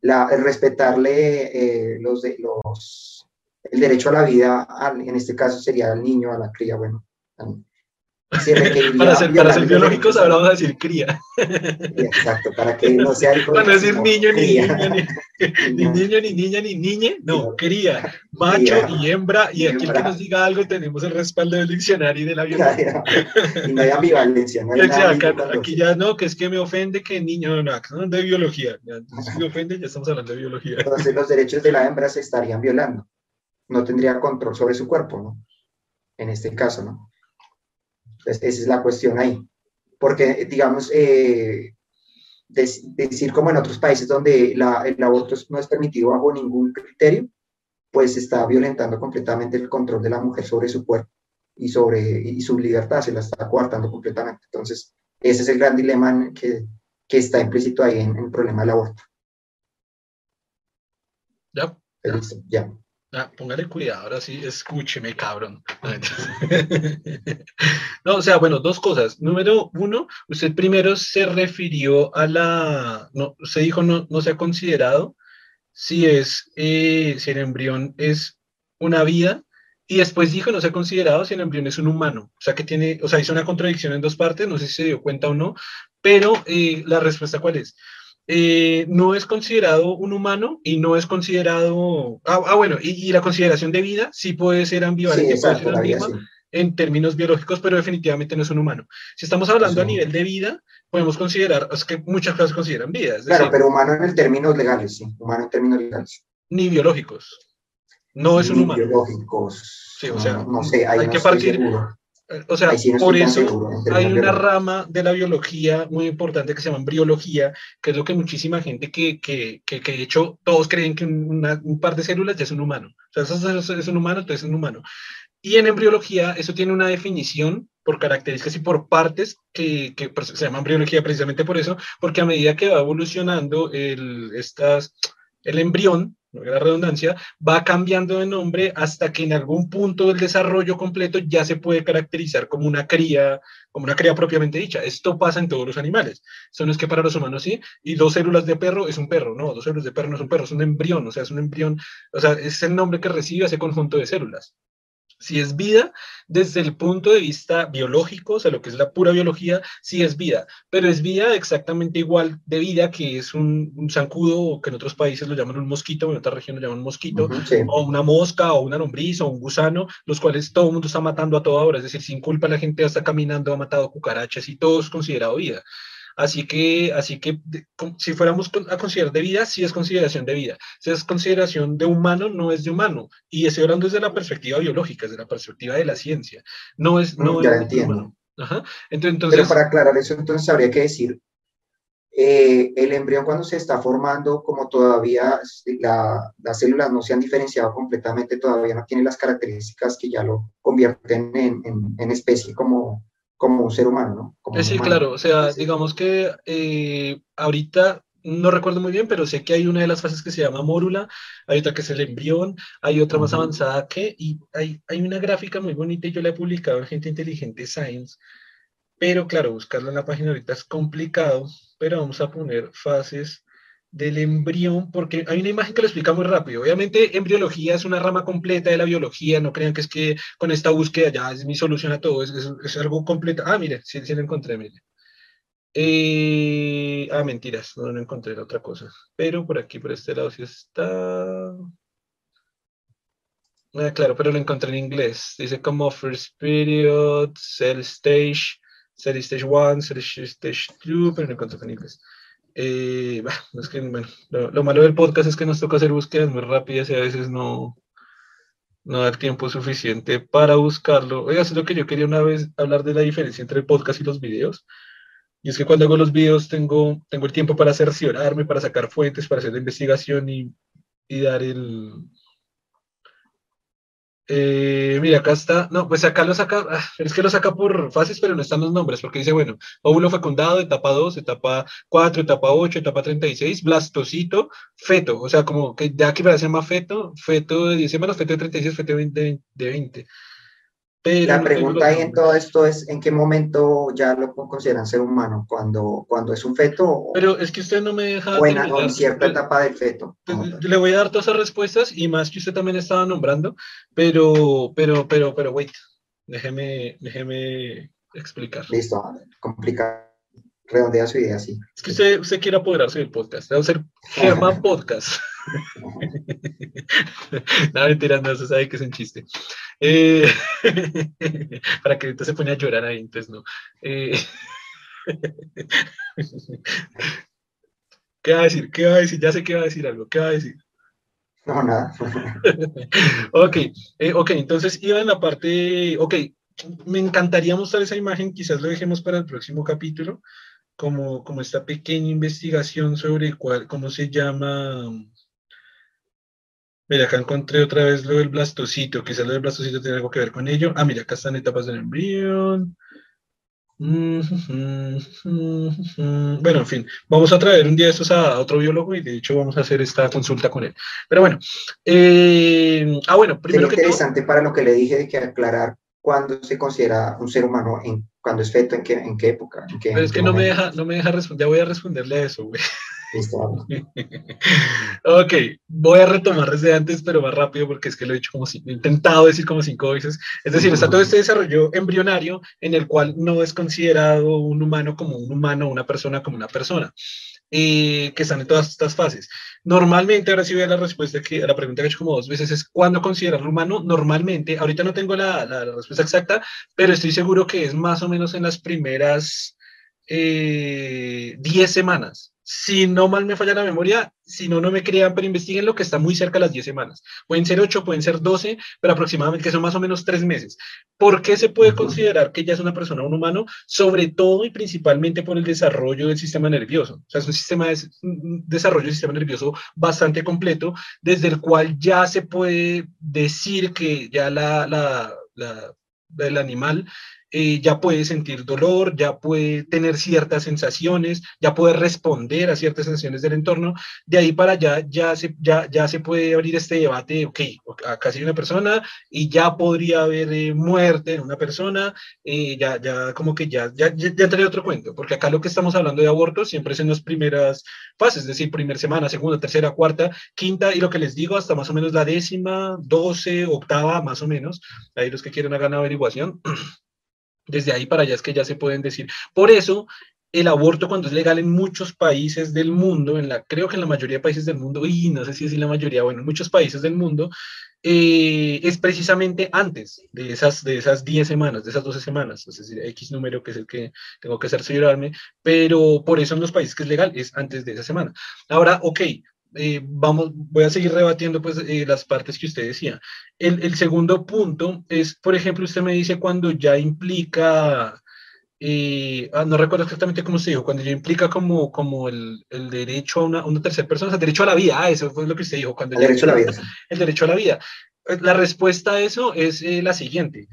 la, el respetarle eh, los, los, el derecho a la vida, en este caso sería al niño, a la cría, bueno, para ser, para ser biológicos ahora vamos a decir cría. Exacto, para que no sea Para no decir niño ni niña, ni, niño, ni niña, ni niñe, no, cría, macho y hembra, y, aquí el que nos diga algo tenemos el respaldo del diccionario y de la biología. y no hay ambivalencia, no hay aquí ya no, que es que me ofende que niño, no, no, no de biología, ya, si me ofende ya estamos hablando de biología. Entonces los derechos de la hembra se estarían violando, no tendría control sobre su cuerpo, ¿no? En este caso, ¿no? Esa es la cuestión ahí. Porque, digamos, eh, decir como en otros países donde el aborto no es permitido bajo ningún criterio, pues está violentando completamente el control de la mujer sobre su cuerpo y sobre y su libertad, se la está coartando completamente. Entonces, ese es el gran dilema que, que está implícito ahí en, el problema del aborto. Ya. ya. Ah, póngale cuidado, ahora sí, escúcheme, cabrón. No, o sea, bueno, dos cosas. Número uno, usted primero se refirió a la, no, usted dijo no, no se ha considerado si es, eh, si el embrión es una vida, y después dijo no se ha considerado si el embrión es un humano. O sea, que tiene, o sea, hizo una contradicción en dos partes, no sé si se dio cuenta o no, pero eh, la respuesta cuál es. Eh, no es considerado un humano y no es considerado, ah, ah bueno, y, la consideración de vida sí puede ser ambivalente, en términos biológicos, pero definitivamente no es un humano. Si estamos hablando a nivel de vida, podemos considerar, es que muchas cosas consideran vida. claro, pero humano en términos legales, sí, humano en términos legales. Ni biológicos. No es un humano. biológicos. Sí, o sea, no, sé, hay que partir, o sea, por eso hay una rama de la biología muy importante que se llama embriología, que es lo que muchísima gente que, que, que, de hecho todos creen que un par de células ya es un humano. O sea, eso es un humano, entonces es un humano. Y en embriología eso tiene una definición por características y por partes que, que se llama embriología precisamente por eso, porque a medida que va evolucionando el, estas, el embrión, la redundancia, va cambiando de nombre hasta que en algún punto del desarrollo completo ya se puede caracterizar como una cría, como una cría propiamente dicha. Esto pasa en todos los animales. Eso no es que para los humanos sí, y dos células de perro es un perro, no, dos células de perro no es un perro, es un embrión, o sea, es un embrión, o sea, es el nombre que recibe ese conjunto de células. Si es vida, desde el punto de vista biológico, o sea, lo que es la pura biología, sí es vida, pero es vida exactamente igual de vida que es un, un zancudo, o que en otros países lo llaman un mosquito, en otras regiones lo llaman mosquito, o una mosca, o una lombriz, o un gusano, los cuales todo el mundo está matando a toda hora, es decir, sin culpa la gente está caminando, ha matado cucarachas y todo es considerado vida. Así que, así que si fuéramos a considerar de vida, sí es consideración de vida. Si es consideración de humano, no es de humano. Y estoy hablando desde la perspectiva biológica, desde la perspectiva de la ciencia. No es, no ya entiendo. Entonces, Pero para aclarar eso, entonces habría que decir, eh, el embrión cuando se está formando, como todavía la, las células no se han diferenciado completamente, todavía no tiene las características que ya lo convierten en, en, en especie como, como ser humano, ¿no? sí, claro, o sea, digamos que eh, ahorita no recuerdo muy bien, pero sé que hay una de las fases que se llama mórula, hay otra que es el embrión, hay otra más avanzada que, y hay, hay una gráfica muy bonita y yo la he publicado en Gente Inteligente Science, pero claro, buscarla en la página ahorita es complicado, pero vamos a poner fases del embrión, porque hay una imagen que lo explica muy rápido. Obviamente, embriología es una rama completa de la biología, no crean que es que con esta búsqueda ya es mi solución a todo, es, es, algo completo. Ah, mire, sí, sí lo encontré, mire. Eh, ah, mentiras, no lo encontré, la otra cosa. Pero por aquí, por este lado, sí está. Ah, claro, pero lo encontré en inglés. Dice como first period, cell stage, cell stage 1, cell stage 2, pero lo encontré en inglés. Eh, es que, bueno, lo, malo del podcast es que nos toca hacer búsquedas muy rápidas y a veces no, no da tiempo suficiente para buscarlo. Oiga, es lo que yo quería una vez hablar de la diferencia entre el podcast y los videos. Y es que cuando hago los videos tengo, tengo el tiempo para cerciorarme, para sacar fuentes, para hacer la investigación y, y dar el, eh, mira, acá está. No, pues acá lo saca. Ah, es que lo saca por fases, pero no están los nombres, porque dice, bueno, óvulo fecundado, etapa 2, etapa 4, etapa 8, etapa 36, blastocito, feto. O sea, como que ya aquí para se llama feto, feto de 10 semanas, feto de 36, feto de 20. De 20. La pregunta ahí en todo esto es, ¿en qué momento ya lo consideran ser humano? ¿Cuando, cuando es un feto? Pero es que usted no me deja... O en, cierta etapa del feto. Le voy a dar todas esas respuestas y más que usted también estaba nombrando, pero, pero, pero, pero, wait, déjeme, déjeme explicar. Listo, complica, redondea su idea, sí. Es que usted, usted quiere apoderarse del podcast, debe ser Germán Podcast. no, mentira, no, se sabe que es un chiste. Eh, para que ahorita se pone a llorar ahí, entonces no. Eh, ¿Qué va a decir? ¿Qué va a decir? Ya sé que va a decir algo. ¿Qué va a decir? No, nada. ok, eh, ok, entonces iba en la parte, ok, me encantaría mostrar esa imagen, quizás lo dejemos para el próximo capítulo, como, como esta pequeña investigación sobre cuál, cómo se llama, Mira, acá encontré otra vez lo del blastocito, quizás lo del blastocito tiene algo que ver con ello. Ah, mira, acá están etapas del embrión. Bueno, en fin, vamos a traer un día de estos a otro biólogo y de hecho vamos a hacer esta consulta con él. Pero bueno, eh, ah, bueno, primero que interesante para lo que le dije de que aclarar cuándo se considera un ser humano, en, cuando es feto, en qué, en qué época. Pero es que no me, deja, no me deja responder, ya voy a responderle a eso, güey. ok, voy a retomar desde antes, pero más rápido porque es que lo he dicho como si, he intentado decir como cinco veces. Es decir, está todo este desarrollo embrionario en el cual no es considerado un humano como un humano, una persona como una persona. Y que están en todas estas fases. Normalmente, ahora sí voy a la respuesta que, a la pregunta que he hecho como dos veces, es ¿cuándo considerar humano? Normalmente, ahorita no tengo la, la, respuesta exacta, pero estoy seguro que es más o menos en las primeras 10 eh, semanas si no mal me falla la memoria, si no, no me crean, pero investiguen lo que está muy cerca de las 10 semanas. Pueden ser 8, pueden ser 12, pero aproximadamente son más o menos 3 meses. ¿Por qué se puede considerar que ya es una persona, un humano? Sobre todo y principalmente por el desarrollo del sistema nervioso. O sea, es un sistema de desarrollo del sistema nervioso bastante completo, desde el cual ya se puede decir que ya la, la, la el animal eh, ya puede sentir dolor, ya puede tener ciertas sensaciones, ya puede responder a ciertas sensaciones del entorno. De ahí para allá ya se, ya, ya se puede abrir este debate, ok, acá hay una persona y ya podría haber eh, muerte en una persona, eh, ya, ya como que ya, ya, ya, ya otro cuento, porque acá lo que estamos hablando de aborto siempre es en las primeras fases, es decir, primera semana, segunda, tercera, cuarta, quinta y lo que les digo hasta más o menos la décima, doce, octava, más o menos, ahí los que quieren hagan averiguación. Desde ahí para allá es que ya se pueden decir. Por eso, el aborto cuando es legal en muchos países del mundo, en la, creo que en la mayoría de países del mundo, y no sé si es la mayoría, bueno, en muchos países del mundo, eh, es precisamente antes de esas, de esas 10 semanas, de esas 12 semanas, es decir, X número que es el que tengo que cerciorarme, pero por eso en los países que es legal es antes de esa semana. Ahora, ok, eh, vamos, voy a seguir rebatiendo pues eh, las partes que usted decía. El, el, segundo punto es, por ejemplo, usted me dice cuando ya implica, eh, ah, no recuerdo exactamente cómo se dijo, cuando ya implica como, como el, el derecho a una, una, tercera persona, o sea, el derecho a la vida, ah, eso fue lo que usted dijo. Cuando el derecho a la vida. El derecho a la vida. La respuesta a eso es la siguiente.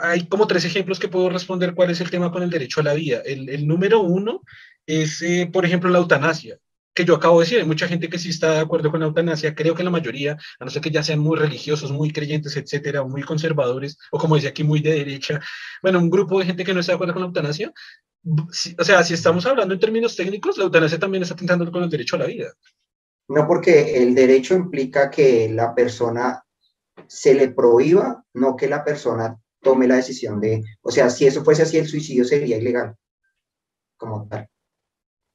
hay como tres ejemplos que puedo responder cuál es el tema con el derecho a la vida. El, el número uno es, por ejemplo, la eutanasia que yo acabo de decir, hay mucha gente que sí está de acuerdo con la eutanasia, creo que la mayoría, a no ser que ya sean muy religiosos, muy creyentes, etcétera, muy conservadores, o como decía aquí, muy de derecha, bueno, un grupo de gente que no está de acuerdo con la eutanasia, o sea, si estamos hablando en términos técnicos, la eutanasia también está atentando con el derecho a la vida. No, porque el derecho implica que la persona se le prohíba, no que la persona tome la decisión de, o sea, si eso fuese así, el suicidio sería ilegal, como tal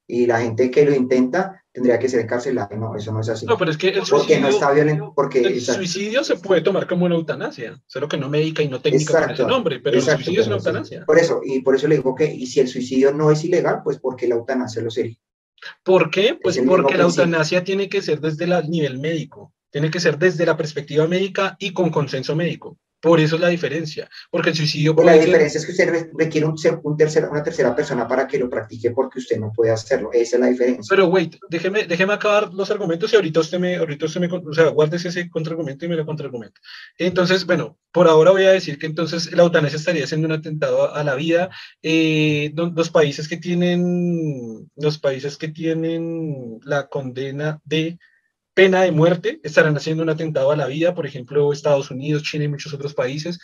y la gente que lo intenta tendría que ser encarcelada. No, eso no es así. No, pero es que el suicidio, no está violento, porque el suicidio se puede tomar como una eutanasia, solo que no médica y no técnica con ese nombre, pero el suicidio es una eutanasia. Por eso, y por eso le digo que, y si el suicidio no es ilegal, pues porque la eutanasia lo sería. ¿Por qué? Pues porque la eutanasia tiene que ser desde el nivel médico, tiene que ser desde la perspectiva médica y con consenso médico. Por eso es la diferencia, porque el suicidio... Pues la diferencia es que usted requiere un, un una tercera persona para que lo practique porque usted no puede hacerlo. Esa es la diferencia. Pero wait, déjeme, déjeme acabar los argumentos y ahorita usted me, ahorita usted me, o sea, guárdese ese contraargumento y me lo contraargumento. Entonces, bueno, por ahora voy a decir que entonces la eutanasia estaría siendo un atentado a, la vida. Eh, los países que tienen, los países que tienen la condena de pena de muerte, estarán haciendo un atentado a la vida, por ejemplo, Estados Unidos, China y muchos otros países.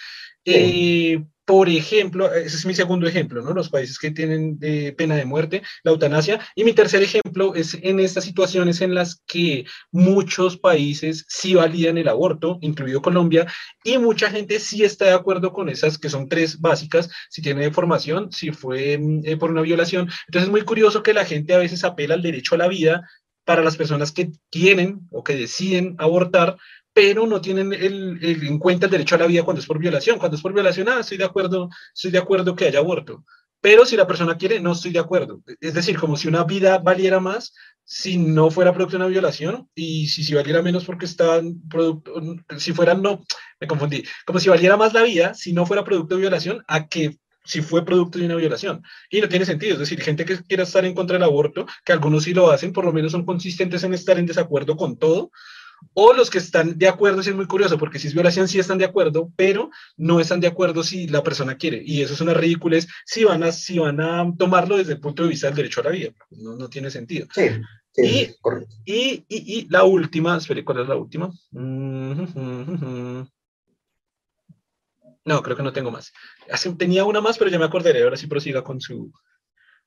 Eh, por ejemplo, ese es mi segundo ejemplo, ¿no? Los países que tienen eh, pena de muerte, la eutanasia. Y mi tercer ejemplo es en estas situaciones en las que muchos países sí validan el aborto, incluido Colombia, y mucha gente sí está de acuerdo con esas, que son tres básicas, si tiene deformación, si fue mm, eh, por una violación. Entonces es muy curioso que la gente a veces apela al derecho a la vida para las personas que quieren o que deciden abortar, pero no tienen el, en cuenta el derecho a la vida cuando es por violación. Cuando es por violación, ah, estoy de acuerdo, estoy de acuerdo que haya aborto. Pero si la persona quiere, no estoy de acuerdo. Es decir, como si una vida valiera más si no fuera producto de una violación y si, si valiera menos porque está producto, si fuera no, me confundí, como si valiera más la vida si no fuera producto de violación a que si fue producto de una violación. Y no tiene sentido, es decir, gente que quiera estar en contra del aborto, que algunos sí lo hacen, por lo menos son consistentes en estar en desacuerdo con todo, o los que están de acuerdo, es muy curioso, porque si es violación sí están de acuerdo, pero no están de acuerdo si la persona quiere. Y eso es una ridiculez si van a, si van a tomarlo desde el punto de vista del derecho a la vida. No, no tiene sentido. Sí, sí y, correcto. Y, y, y, la última, espere, ¿cuál es la última? No, creo que no tengo más. Tenía una más, pero ya me acordaré. Ahora sí prosiga con su,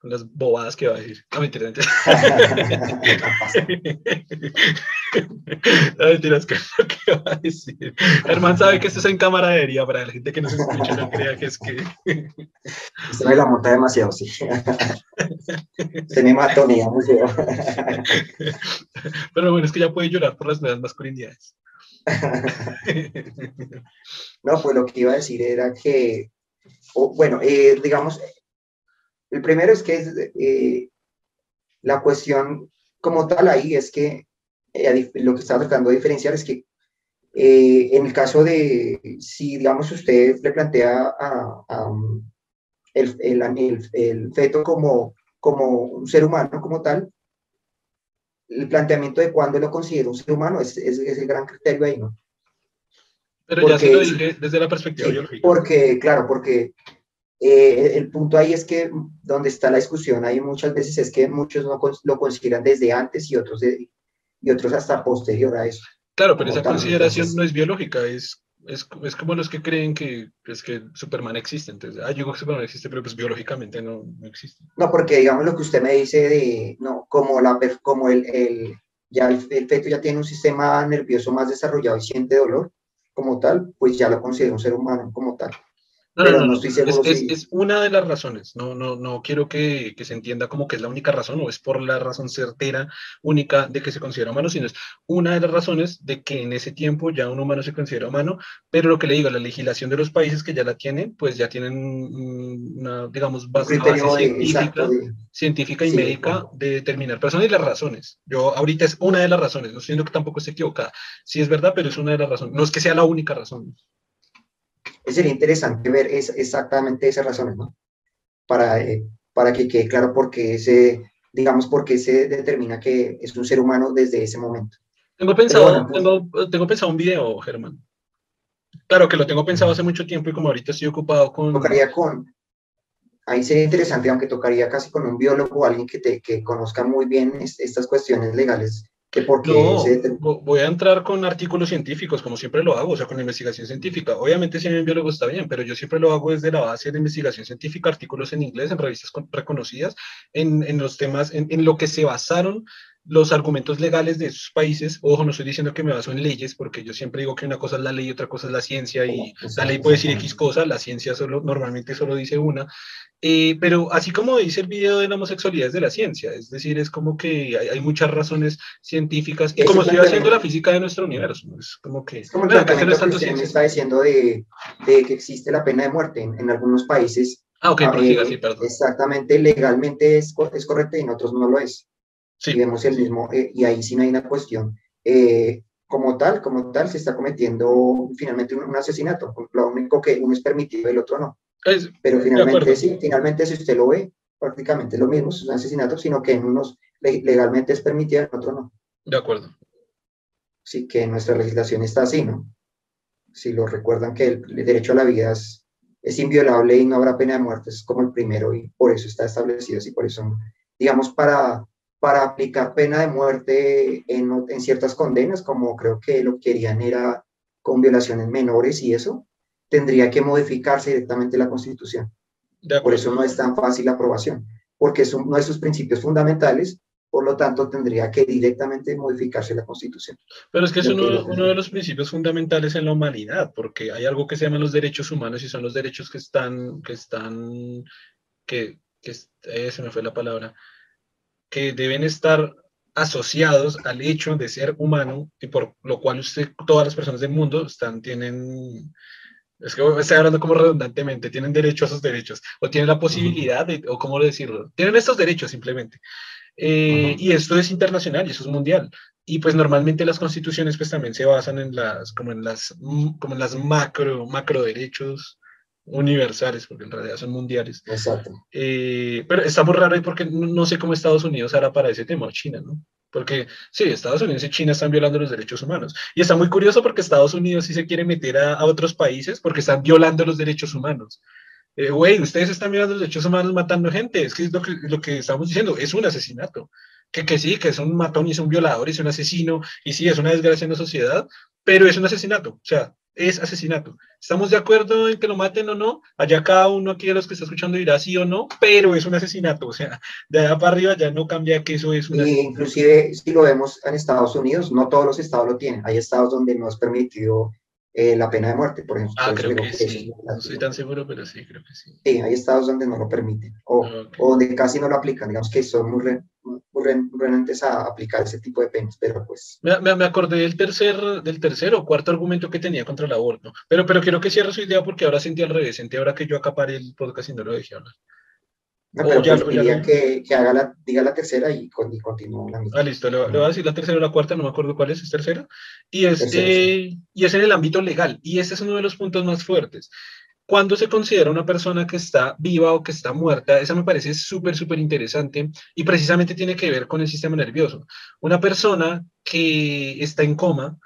con las bobadas que va a decir. No, mentira, mentira. no, mentiras, ¿qué que va a decir? Herman sabe que esto es en cámara aérea para la gente que no se escucha, no crea que es que... Se me la monta demasiado, sí. Se me mató, feo. Pero bueno, es que ya puede llorar por las nuevas masculinidades. No, pues lo que iba a decir era que, bueno, eh, digamos, el primero es que eh, la cuestión como tal ahí es que eh, lo que estaba tratando de diferenciar es que en el caso de, si digamos usted le plantea a, el, el, el, feto como, como un ser humano como tal, el planteamiento de cuándo lo considero un ser humano es, es, el gran criterio ahí, ¿no? Pero ya se lo dije desde la perspectiva biológica. Porque, claro, porque eh, el punto ahí es que donde está la discusión ahí muchas veces es que muchos no lo consideran desde antes y otros, y otros hasta posterior a eso. Claro, pero esa consideración no es biológica, es es, es, como los que creen que, es que Superman existe. Entonces, ah, yo digo que Superman existe, pero pues biológicamente no, no, existe. No, porque digamos lo que usted me dice de, no, como, la, como el, el ya el, el, feto ya tiene un sistema nervioso más desarrollado y siente dolor como tal, pues ya lo considera un ser humano como tal. No, no, no, es, una de las razones. No, no, no quiero que, se entienda como que es la única razón o es por la razón certera única de que se considera humano, sino es una de las razones de que en ese tiempo ya un humano se considera humano. Pero lo que le digo, la legislación de los países que ya la tienen, pues ya tienen una, digamos, base, científica, científica, y médica de determinar personas y las razones. Yo ahorita es una de las razones, no siento que tampoco esté equivocada. Sí es verdad, pero es una de las razones. No es que sea la única razón sería interesante ver es, exactamente esas razones, ¿no? Para, eh, para que quede claro por qué se, digamos, por qué se determina que es un ser humano desde ese momento. Tengo pensado, pues tengo, tengo, pensado un video, Germán. Claro que lo tengo pensado hace mucho tiempo y como ahorita estoy ocupado con... Tocaría con... Ahí sería interesante, aunque tocaría casi con un biólogo o alguien que, te, que conozca muy bien estas cuestiones legales porque no, voy a entrar con artículos científicos, como siempre lo hago, o sea, con investigación científica. Obviamente, si hay un biólogo está bien, pero yo siempre lo hago desde la base de investigación científica, artículos en inglés, en revistas reconocidas, en, en los temas, en, en, lo que se basaron los argumentos legales de esos países. Ojo, no estoy diciendo que me baso en leyes, porque yo siempre digo que una cosa es la ley y otra cosa es la ciencia, y la ley puede decir X cosa, la ciencia solo, normalmente solo dice una. Eh, pero así como dice el video de la homosexualidad es de la ciencia, es decir, es como que hay, muchas razones científicas, y como estoy haciendo la física de nuestro universo, es como que... Es como el que está diciendo de, de, que existe la pena de muerte en, en algunos países. Ah, ok, prosiga, sí, perdón. Exactamente, legalmente es, es correcto y en otros no lo es. Sí. vemos el mismo, eh, y ahí sí no hay una cuestión. Eh, como tal, como tal, se está cometiendo finalmente un, asesinato. Lo único que uno es permitido y el otro no. Pero finalmente sí, finalmente si usted lo ve, prácticamente lo mismo, es un asesinato, sino que en unos legalmente es permitido, en otros no. De acuerdo. Sí, que nuestra legislación está así, ¿no? Si lo recuerdan que el, derecho a la vida es, es, inviolable y no habrá pena de muerte, es como el primero y por eso está establecido así, por eso, digamos, para para aplicar pena de muerte en, en ciertas condenas, como creo que lo querían era con violaciones menores y eso, tendría que modificarse directamente la Constitución. Por eso no es tan fácil la aprobación, porque son nuestros principios fundamentales, por lo tanto tendría que directamente modificarse la Constitución. Pero es que es uno, uno, de los principios fundamentales en la humanidad, porque hay algo que se llaman los derechos humanos y son los derechos que están, que están, que, que eh, se me fue la palabra, que deben estar asociados al hecho de ser humano y por lo cual usted, todas las personas del mundo están, tienen es que estoy hablando como redundantemente, tienen derecho a esos derechos, o tienen la posibilidad, de, o cómo decirlo, tienen estos derechos simplemente. Eh, y esto es internacional y eso es mundial. Y pues normalmente las constituciones pues también se basan en las, como en las, como en las macro, macro derechos universales, porque en realidad son mundiales. Exacto. Eh, pero está muy raro ahí porque no, sé cómo Estados Unidos hará para ese tema, China, ¿no? Porque sí, Estados Unidos y China están violando los derechos humanos. Y está muy curioso porque Estados Unidos sí se quiere meter a, otros países porque están violando los derechos humanos. Eh, güey, ustedes están violando los derechos humanos matando gente. Es que es lo que, lo que estamos diciendo, es un asesinato. Que, que sí, que es un matón y es un violador y es un asesino y sí, es una desgracia en la sociedad, pero es un asesinato. O sea, es asesinato. ¿Estamos de acuerdo en que lo maten o no? Allá cada uno aquí de los que está escuchando dirá sí o no, pero es un asesinato. O sea, de allá para arriba ya no cambia que eso es un asesinato. Inclusive, si lo vemos en Estados Unidos, no todos los estados lo tienen. Hay estados donde no es permitido eh, la pena de muerte, por ejemplo. Ah, creo que sí. No estoy tan seguro, pero sí, creo que sí. Sí, hay estados donde no lo permiten o, o donde casi no lo aplican. Digamos que son muy, renentes a aplicar ese tipo de penas, pero pues... Me, me, acordé del tercer, del tercer o cuarto argumento que tenía contra el aborto, pero, pero quiero que cierre su idea porque ahora sentí al revés, sentí ahora que yo acaparé el podcast y no lo dejé hablar. No, pero ya, pues, que, que, haga la, diga la tercera y, y continúe la misma. Ah, listo, le, voy a decir la tercera o la cuarta, no me acuerdo cuál es, es tercera. Y, este, y es en el ámbito legal, y este es uno de los puntos más fuertes cuando se considera una persona que está viva o que está muerta, esa me parece súper, súper interesante y precisamente tiene que ver con el sistema nervioso. Una persona que está en coma,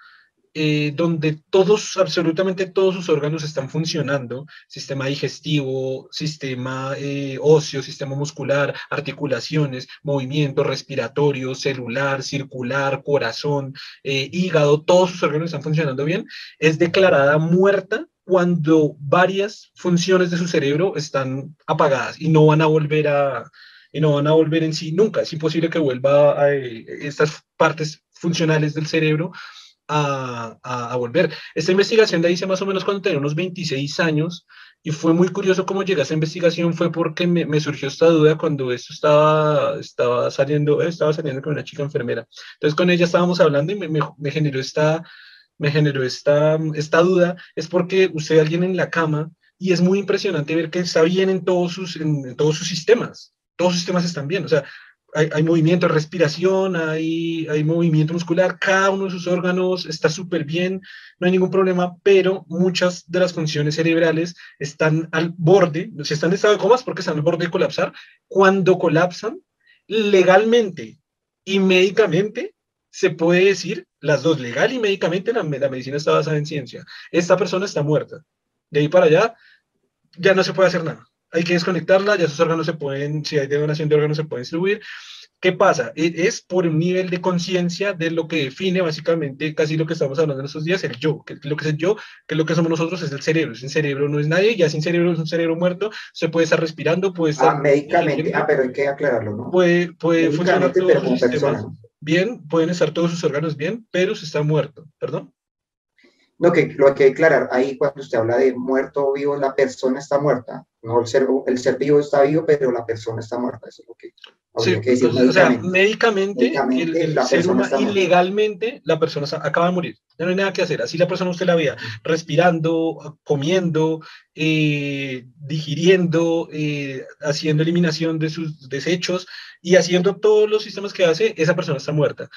eh, donde todos, absolutamente todos sus órganos están funcionando, sistema digestivo, sistema eh, óseo, sistema muscular, articulaciones, movimiento respiratorio, celular, circular, corazón, eh, hígado, todos sus órganos están funcionando bien, es declarada muerta cuando varias funciones de su cerebro están apagadas y no van a volver a, y no van a volver en sí nunca. Es imposible que vuelva a, eh, estas partes funcionales del cerebro a, a, volver. Esta investigación la hice más o menos cuando tenía unos 26 años y fue muy curioso cómo llegué a esa investigación, fue porque me, me, surgió esta duda cuando esto estaba, estaba, saliendo, estaba saliendo con una chica enfermera. Entonces con ella estábamos hablando y me, me, me generó esta me generó esta, esta duda es porque usted ve alguien en la cama y es muy impresionante ver que está bien en todos sus, en, todos sus sistemas. Todos sus sistemas están bien. O sea, hay, hay movimiento respiración, hay, hay movimiento muscular, cada uno de sus órganos está súper bien, no hay ningún problema, pero muchas de las funciones cerebrales están al borde, si están en estado de comas porque están al borde de colapsar. Cuando colapsan, legalmente y médicamente, se puede decir las dos, legal y médicamente, la, la, medicina está basada en ciencia. Esta persona está muerta. De ahí para allá, ya no se puede hacer nada. Hay que desconectarla, ya sus órganos se pueden, si hay donación de órganos, se pueden distribuir. ¿Qué pasa? E, es por un nivel de conciencia de lo que define básicamente casi lo que estamos hablando en estos días, el yo, que lo que es el yo, que lo que somos nosotros es el cerebro. Sin cerebro no es nadie, ya sin cerebro es un cerebro muerto, se puede estar respirando, puede estar... Ah, médicamente, ah, pero hay que aclararlo, ¿no? Puede, puede funcionar todo el bien, pueden estar todos sus órganos bien, pero se está muerto, ¿perdón? No, que lo hay que aclarar, ahí cuando usted habla de muerto o vivo, la persona está muerta, no el ser, el ser vivo está vivo, pero la persona está muerta, eso es lo que... Sí, que decir, pues, o sea, médicamente, médicamente el, ser humano, ilegalmente, la persona acaba de morir, ya no hay nada que hacer, así la persona usted la veía, respirando, comiendo, eh, digiriendo, eh, haciendo eliminación de sus desechos, y haciendo todos los sistemas que hace, esa persona está muerta.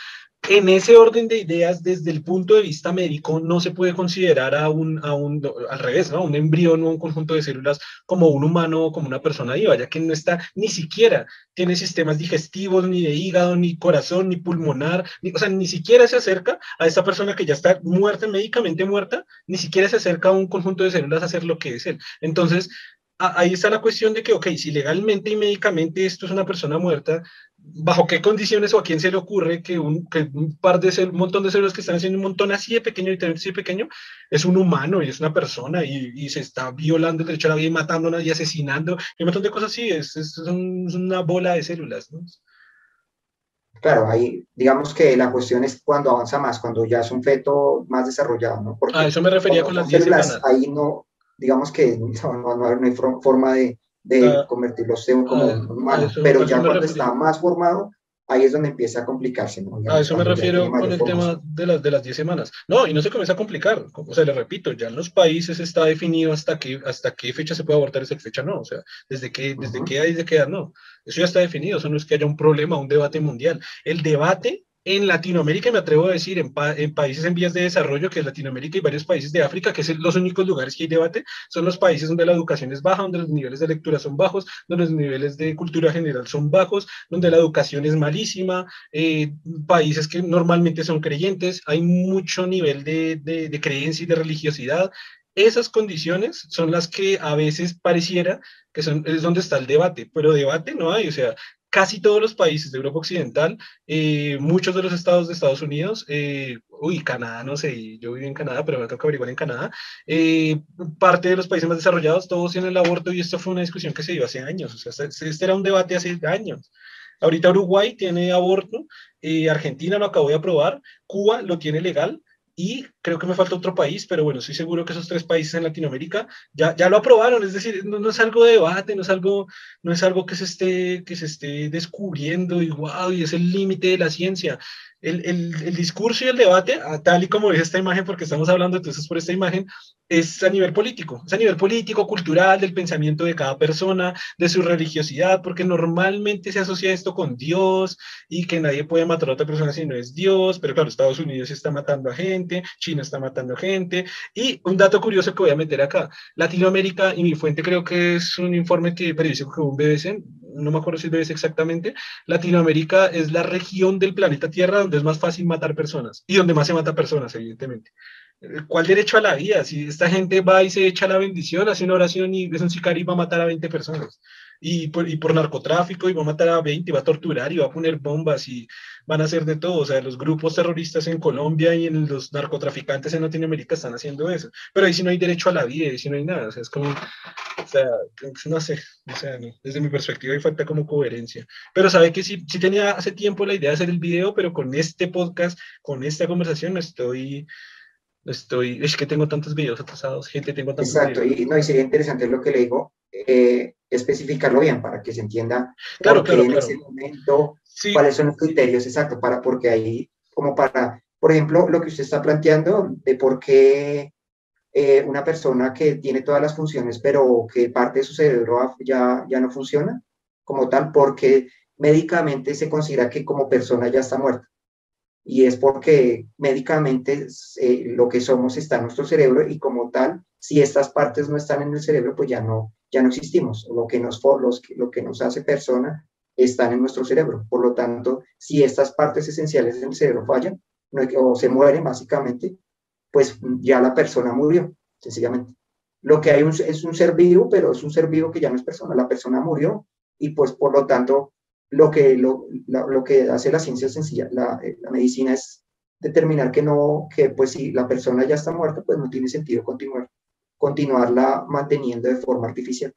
En ese orden de ideas, desde el punto de vista médico, no se puede considerar a un, a un al revés, ¿no? Un embrión o un conjunto de células como un humano como una persona viva, ya que no está, ni siquiera tiene sistemas digestivos, ni de hígado, ni corazón, ni pulmonar, ni, o sea, ni siquiera se acerca a esa persona que ya está muerta, médicamente muerta, ni siquiera se acerca a un conjunto de células a hacer lo que es él. Entonces, ahí está la cuestión de que, ok, si legalmente y médicamente esto es una persona muerta, bajo qué condiciones o a quién se le ocurre que un, que un par de un montón de células que están haciendo un montón así de pequeño y así de pequeño es un humano y es una persona y, y, se está violando el derecho a la vida y matándola y asesinando y un montón de cosas así, es, es, es una bola de células, ¿no? Claro, ahí digamos que la cuestión es cuando avanza más, cuando ya es un feto más desarrollado, ¿no? Porque a eso me refería con las 10 semanas. Ahí no, digamos que no, no, no hay forma de, de ah, convertirlos en como ah, humanos, pero ya cuando está más formado, ahí es donde empieza a complicarse. ¿no? a eso me refiero con el tema de las, de las 10 semanas. No, y no se comienza a complicar. O sea, le repito, ya en los países está definido hasta qué, hasta qué fecha se puede abortar, esa fecha no. O sea, desde qué, desde qué hay, de qué edad no. Eso ya está definido. Eso no es que haya un problema, un debate mundial. El debate en Latinoamérica, me atrevo a decir, en, en, países en vías de desarrollo, que es Latinoamérica y varios países de África, que son los únicos lugares que hay debate, son los países donde la educación es baja, donde los niveles de lectura son bajos, donde los niveles de cultura general son bajos, donde la educación es malísima, eh, países que normalmente son creyentes, hay mucho nivel de, de, de creencia y de religiosidad, esas condiciones son las que a veces pareciera que son, es donde está el debate, pero debate no hay, o sea, casi todos los países de Europa Occidental, eh, muchos de los estados de Estados Unidos, eh, uy, Canadá, no sé, yo vivo en Canadá, pero me toca averiguar en Canadá, eh, parte de los países más desarrollados, todos tienen el aborto y esto fue una discusión que se dio hace años, o sea, este, este era un debate hace años. Ahorita Uruguay tiene aborto, Argentina lo acabó de aprobar, Cuba lo tiene legal, y creo que me falta otro país, pero bueno, estoy seguro que esos tres países en Latinoamérica ya, ya lo aprobaron, es decir, no, es algo de debate, no es algo, no es algo que se esté, que se esté descubriendo y wow, y es el límite de la ciencia el, el, el, discurso y el debate, tal y como es esta imagen, porque estamos hablando entonces por esta imagen, es a nivel político, es a nivel político, cultural, del pensamiento de cada persona, de su religiosidad, porque normalmente se asocia esto con Dios y que nadie puede matar a otra persona si no es Dios, pero claro, Estados Unidos está matando a gente, China está matando a gente, y un dato curioso que voy a meter acá, Latinoamérica, y mi fuente creo que es un informe que periodístico que un BBC, no me acuerdo si BBC exactamente, Latinoamérica es la región del planeta Tierra donde es más fácil matar personas y donde más se mata personas, evidentemente. ¿Cuál derecho a la vida? Si esta gente va y se echa la bendición, hace una oración y es un sicario y va a matar a 20 personas y por, y por narcotráfico y va a matar a 20, va a torturar y va a poner bombas y van a hacer de todo. O sea, los grupos terroristas en Colombia y en los narcotraficantes en Latinoamérica están haciendo eso. Pero ahí sí no hay derecho a la vida, ahí sí no hay nada. O sea, es como, o sea, no sé, o sea, desde mi perspectiva hay falta como coherencia. Pero sabe que sí, sí tenía hace tiempo la idea de hacer el video, pero con este podcast, con esta conversación, estoy estoy, es que tengo tantos videos atrasados, gente, tengo tantos Exacto, y, no, y sería interesante lo que le digo, eh, especificarlo bien para que se entienda claro, claro, en ese momento cuáles son los criterios exacto para porque ahí como para por ejemplo lo que usted está planteando de por qué eh, una persona que tiene todas las funciones pero que parte de su cerebro ya ya no funciona como tal porque médicamente se considera que como persona ya está muerta. Y es porque médicamente eh, lo que somos está en nuestro cerebro y como tal, si estas partes no están en el cerebro, pues ya no, ya no existimos. Lo que, nos, los, lo que nos hace persona están en nuestro cerebro. Por lo tanto, si estas partes esenciales del cerebro fallan o se mueren básicamente, pues ya la persona murió, sencillamente. Lo que hay es un ser vivo, pero es un ser vivo que ya no es persona. La persona murió y pues por lo tanto lo que, lo, lo, que hace la ciencia sencilla, la, la, medicina es determinar que no, que pues si la persona ya está muerta, pues no tiene sentido continuar, continuarla manteniendo de forma artificial.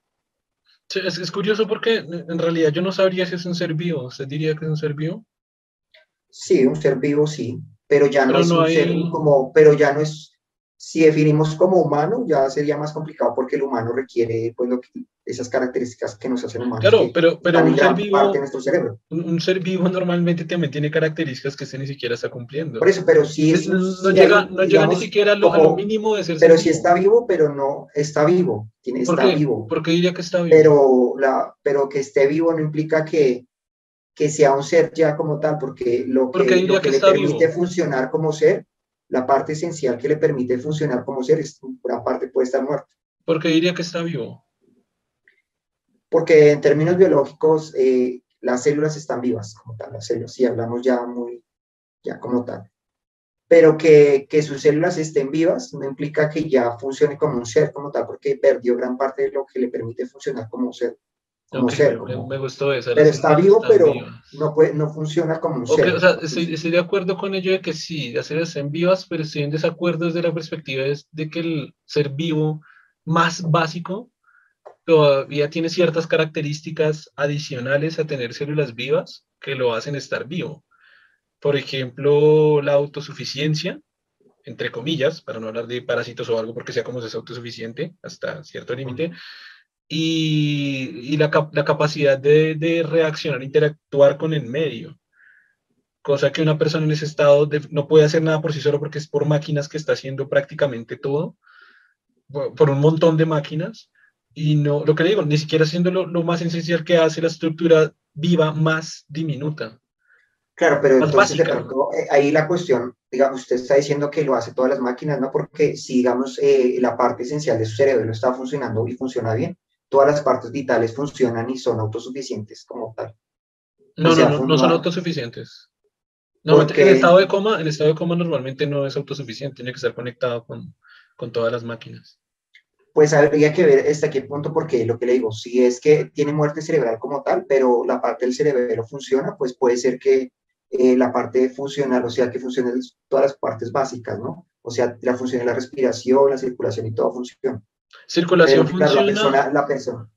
Sí, es, es, curioso porque en realidad yo no sabría si es un ser vivo. ¿Usted diría que es un ser vivo? Sí, un ser vivo sí, pero ya no es un ser como, pero ya no es, si definimos como humano, ya sería más complicado porque el humano requiere pues, lo que, esas características que nos hacen humanos. Claro, pero, pero un, ser vivo, un, ser vivo normalmente también tiene características que se ni siquiera está cumpliendo. Por eso, pero si es... no, llega, no llega ni siquiera a lo, mínimo de ser Pero si está vivo, pero no está vivo. Tiene, está vivo. ¿Por qué diría que está vivo? Pero, la, pero que esté vivo no implica que, que sea un ser ya como tal, porque lo que, lo que, le permite funcionar como ser la parte esencial que le permite funcionar como ser, una parte puede estar muerta. ¿Por qué diría que está vivo? Porque en términos biológicos, eh, las células están vivas como tal, las células, si hablamos ya muy, ya como tal. Pero que, que sus células estén vivas no implica que ya funcione como un ser como tal, porque perdió gran parte de lo que le permite funcionar como un ser. Como ser. Como, me gustó eso. Pero está vivo, pero no, puede, no funciona como un ser. O sea, estoy, estoy, de acuerdo con ello de que sí, las células están vivas, pero estoy en desacuerdo desde la perspectiva de que el ser vivo más básico todavía tiene ciertas características adicionales a tener células vivas que lo hacen estar vivo. Por ejemplo, la autosuficiencia, entre comillas, para no hablar de parásitos o algo porque sea como es autosuficiente hasta cierto límite, y, y la, la, capacidad de, de, reaccionar, interactuar con el medio. Cosa que una persona en ese estado no puede hacer nada por sí solo porque es por máquinas que está haciendo prácticamente todo, por un montón de máquinas, y no, lo que le digo, ni siquiera siendo lo, lo más esencial que hace la estructura viva más diminuta. Claro, pero entonces de pronto, eh, ahí la cuestión, digamos, usted está diciendo que lo hace todas las máquinas, ¿no? Porque si, digamos, eh, la parte esencial de su cerebro está funcionando y funciona bien, todas las partes vitales funcionan y son autosuficientes como tal. No, no, no, no, son autosuficientes. No, porque... en estado de coma, en estado de coma normalmente no es autosuficiente, tiene que estar conectado con, con todas las máquinas pues habría que ver hasta qué punto, porque lo que le digo, si es que tiene muerte cerebral como tal, pero la parte del cerebro funciona, pues puede ser que eh, la parte funcional, o sea, que funcionen todas las partes básicas, ¿no? O sea, la función de la respiración, la circulación y todo funciona. Circulación funciona. La persona,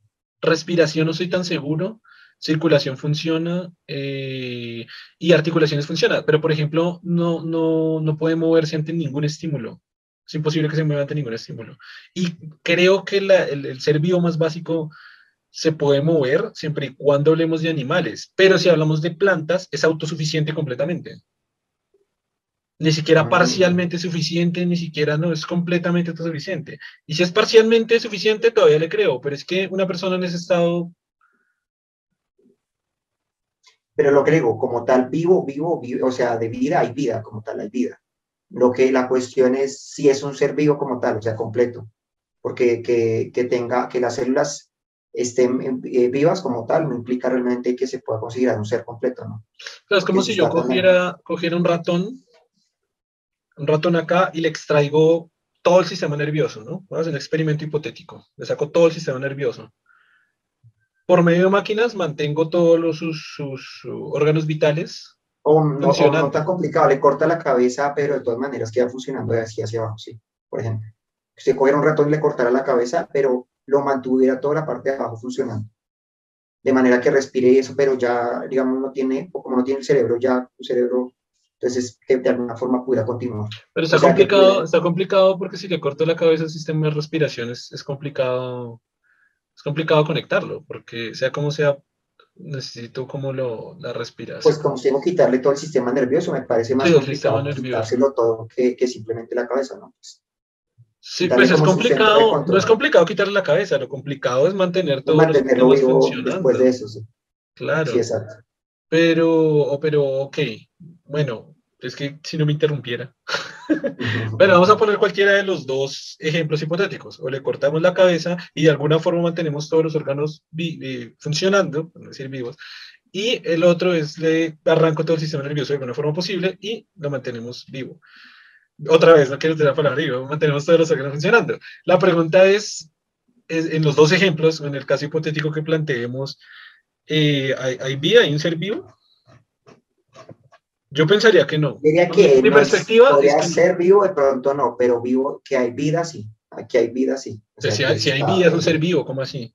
Respiración no soy tan seguro. Circulación funciona eh, y articulaciones funcionan, pero por ejemplo, no, no, no puede moverse ante ningún estímulo. Es imposible que se mueva ante ningún estímulo. Y creo que el, ser vivo más básico se puede mover siempre y cuando hablemos de animales, pero si hablamos de plantas, es autosuficiente completamente. Ni siquiera ah. parcialmente suficiente, ni siquiera no, es completamente autosuficiente. Y si es parcialmente suficiente, todavía le creo, pero es que una persona en ese estado... Pero lo digo, como tal, vivo, vivo, vivo, o sea, de vida hay vida, como tal hay vida. Lo que la cuestión es si es un ser vivo como tal, o sea, completo, porque que, que tenga, que las células estén eh, vivas como tal no implica realmente que se pueda considerar un ser completo, ¿no? es como si yo cogiera, cogiera un ratón, un ratón acá y le extraigo todo el sistema nervioso, ¿no? Vamos a un experimento hipotético. Le saco todo el sistema nervioso. Por medio de máquinas mantengo todos los, sus, sus órganos vitales o no, no, tan complicado, le corta la cabeza, pero de todas maneras queda funcionando de así hacia abajo, sí. Por ejemplo, si cogiera un ratón y le cortara la cabeza, pero lo mantuviera toda la parte de abajo funcionando. De manera que respire y eso, pero ya, digamos, no tiene, o como no tiene el cerebro, ya un cerebro, entonces que de alguna forma pudiera continuar. Pero está complicado, está complicado porque si le corto la cabeza al sistema de respiración es, es complicado, es complicado conectarlo, porque sea como sea, necesito como lo, la respiración. Pues como si tengo que quitarle todo el sistema nervioso, me parece más complicado quitárselo todo que, que, simplemente la cabeza, ¿no? Pues, sí, pues es complicado, no es complicado quitarle la cabeza, lo complicado es mantener todo Mantenerlo vivo después de eso, sí. Claro. Sí, exacto. Pero, pero, ok, bueno, es que si no me interrumpiera. bueno, vamos a poner cualquiera de los dos ejemplos hipotéticos. O le cortamos la cabeza y de alguna forma mantenemos todos los órganos eh, funcionando, no decir vivos. Y el otro es le arranco todo el sistema nervioso de alguna forma posible y lo mantenemos vivo. Otra vez, no quiero tirar para arriba, mantenemos todos los órganos funcionando. La pregunta es, en los dos ejemplos, en el caso hipotético que planteemos, eh, ¿hay, ¿hay vida? ¿Hay un ser vivo? Yo pensaría que no. Diría que mi perspectiva podría ser vivo, de pronto no, pero vivo, que hay vida, sí. Aquí hay vida, sí. si, hay, si hay vida, es un ser vivo, ¿cómo así?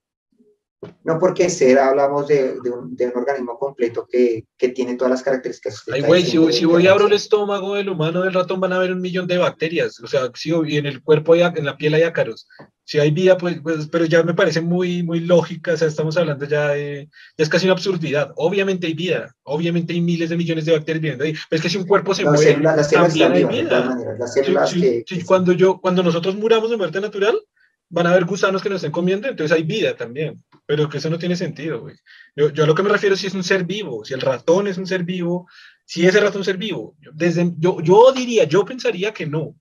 No porque ser, hablamos de, de, un, de un, organismo completo que, que, tiene todas las características. Ay, güey, si, si, voy a abro el estómago del humano, del ratón, van a haber un millón de bacterias. O sea, si en el cuerpo, hay, en la piel hay ácaros. Si hay vida, pues, pues, pero ya me parece muy, muy lógica. O sea, estamos hablando ya de, ya es casi una absurdidad. Obviamente hay vida, obviamente hay miles de millones de bacterias viviendo ahí. Pero es que si un cuerpo se muere, también hay vida. Que, cuando, yo, cuando nosotros muramos de muerte natural, van a haber gusanos que nos estén comiendo, entonces hay vida también. Pero que eso no tiene sentido, güey. Yo, yo, a lo que me refiero es si es un ser vivo, si el ratón es un ser vivo, si ese ratón es un ser vivo. Desde, yo, yo diría, yo pensaría que no,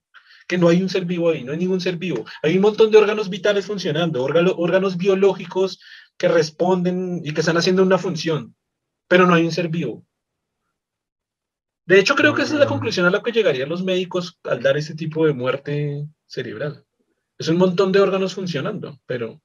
que no hay un ser vivo ahí, no hay ningún ser vivo. Hay un montón de órganos vitales funcionando, órganos, órganos biológicos que responden y que están haciendo una función, pero no hay un ser vivo. De hecho, creo que esa es la mm. conclusión a la que llegarían los médicos al dar ese tipo de muerte cerebral. Es un montón de órganos funcionando, pero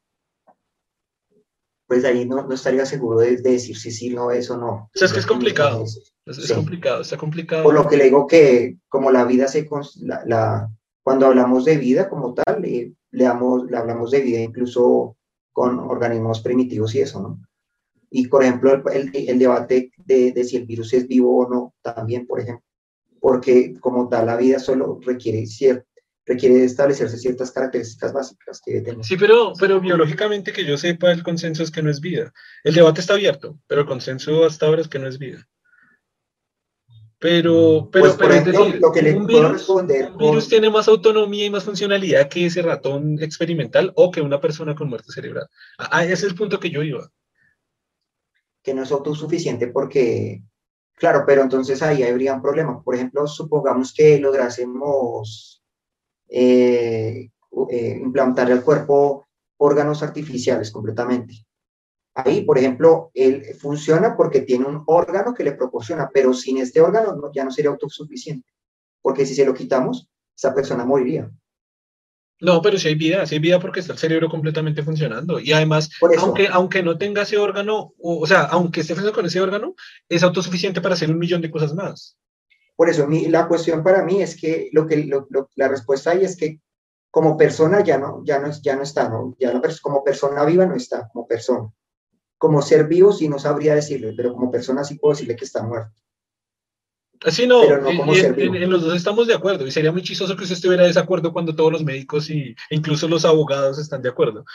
pues ahí no, no estaría seguro de, decir si sí, no, eso no. O sea, es que es complicado. Es, complicado, está complicado. Por lo que le digo que como la vida se... La, la cuando hablamos de vida como tal, le, le, damos, le hablamos de vida incluso con organismos primitivos y eso, ¿no? Y, por ejemplo, el, el, debate de, de, si el virus es vivo o no, también, por ejemplo, porque como tal la vida solo requiere cierto requiere establecerse ciertas características básicas que tener. Sí, pero, pero biológicamente que yo sepa, el consenso es que no es vida. El debate está abierto, pero el consenso hasta ahora es que no es vida. Pero, pero, pues, es decir, lo que le un, virus, virus, tiene más autonomía y más funcionalidad que ese ratón experimental o que una persona con muerte cerebral. Ah, ese es el punto que yo iba. Que no es autosuficiente porque, claro, pero entonces ahí habría un problema. Por ejemplo, supongamos que lográsemos eh, eh, implantar al cuerpo órganos artificiales completamente. Ahí, por ejemplo, él funciona porque tiene un órgano que le proporciona, pero sin este órgano ya no sería autosuficiente, porque si se lo quitamos, esa persona moriría. No, pero si hay vida, si hay vida porque está el cerebro completamente funcionando. Y además, aunque, aunque no tenga ese órgano, o, o, sea, aunque esté funcionando con ese órgano, es autosuficiente para hacer un millón de cosas más. Por eso la cuestión para mí es que, lo que la respuesta ahí es que como persona ya no, ya no, ya no está, ¿no? Ya no, como persona viva no está, como persona. Como ser vivo sí no sabría decirle, pero como persona sí puedo decirle que está muerto. Así no, en, los dos estamos de acuerdo y sería muy chistoso que usted estuviera de desacuerdo cuando todos los médicos y incluso los abogados están de acuerdo.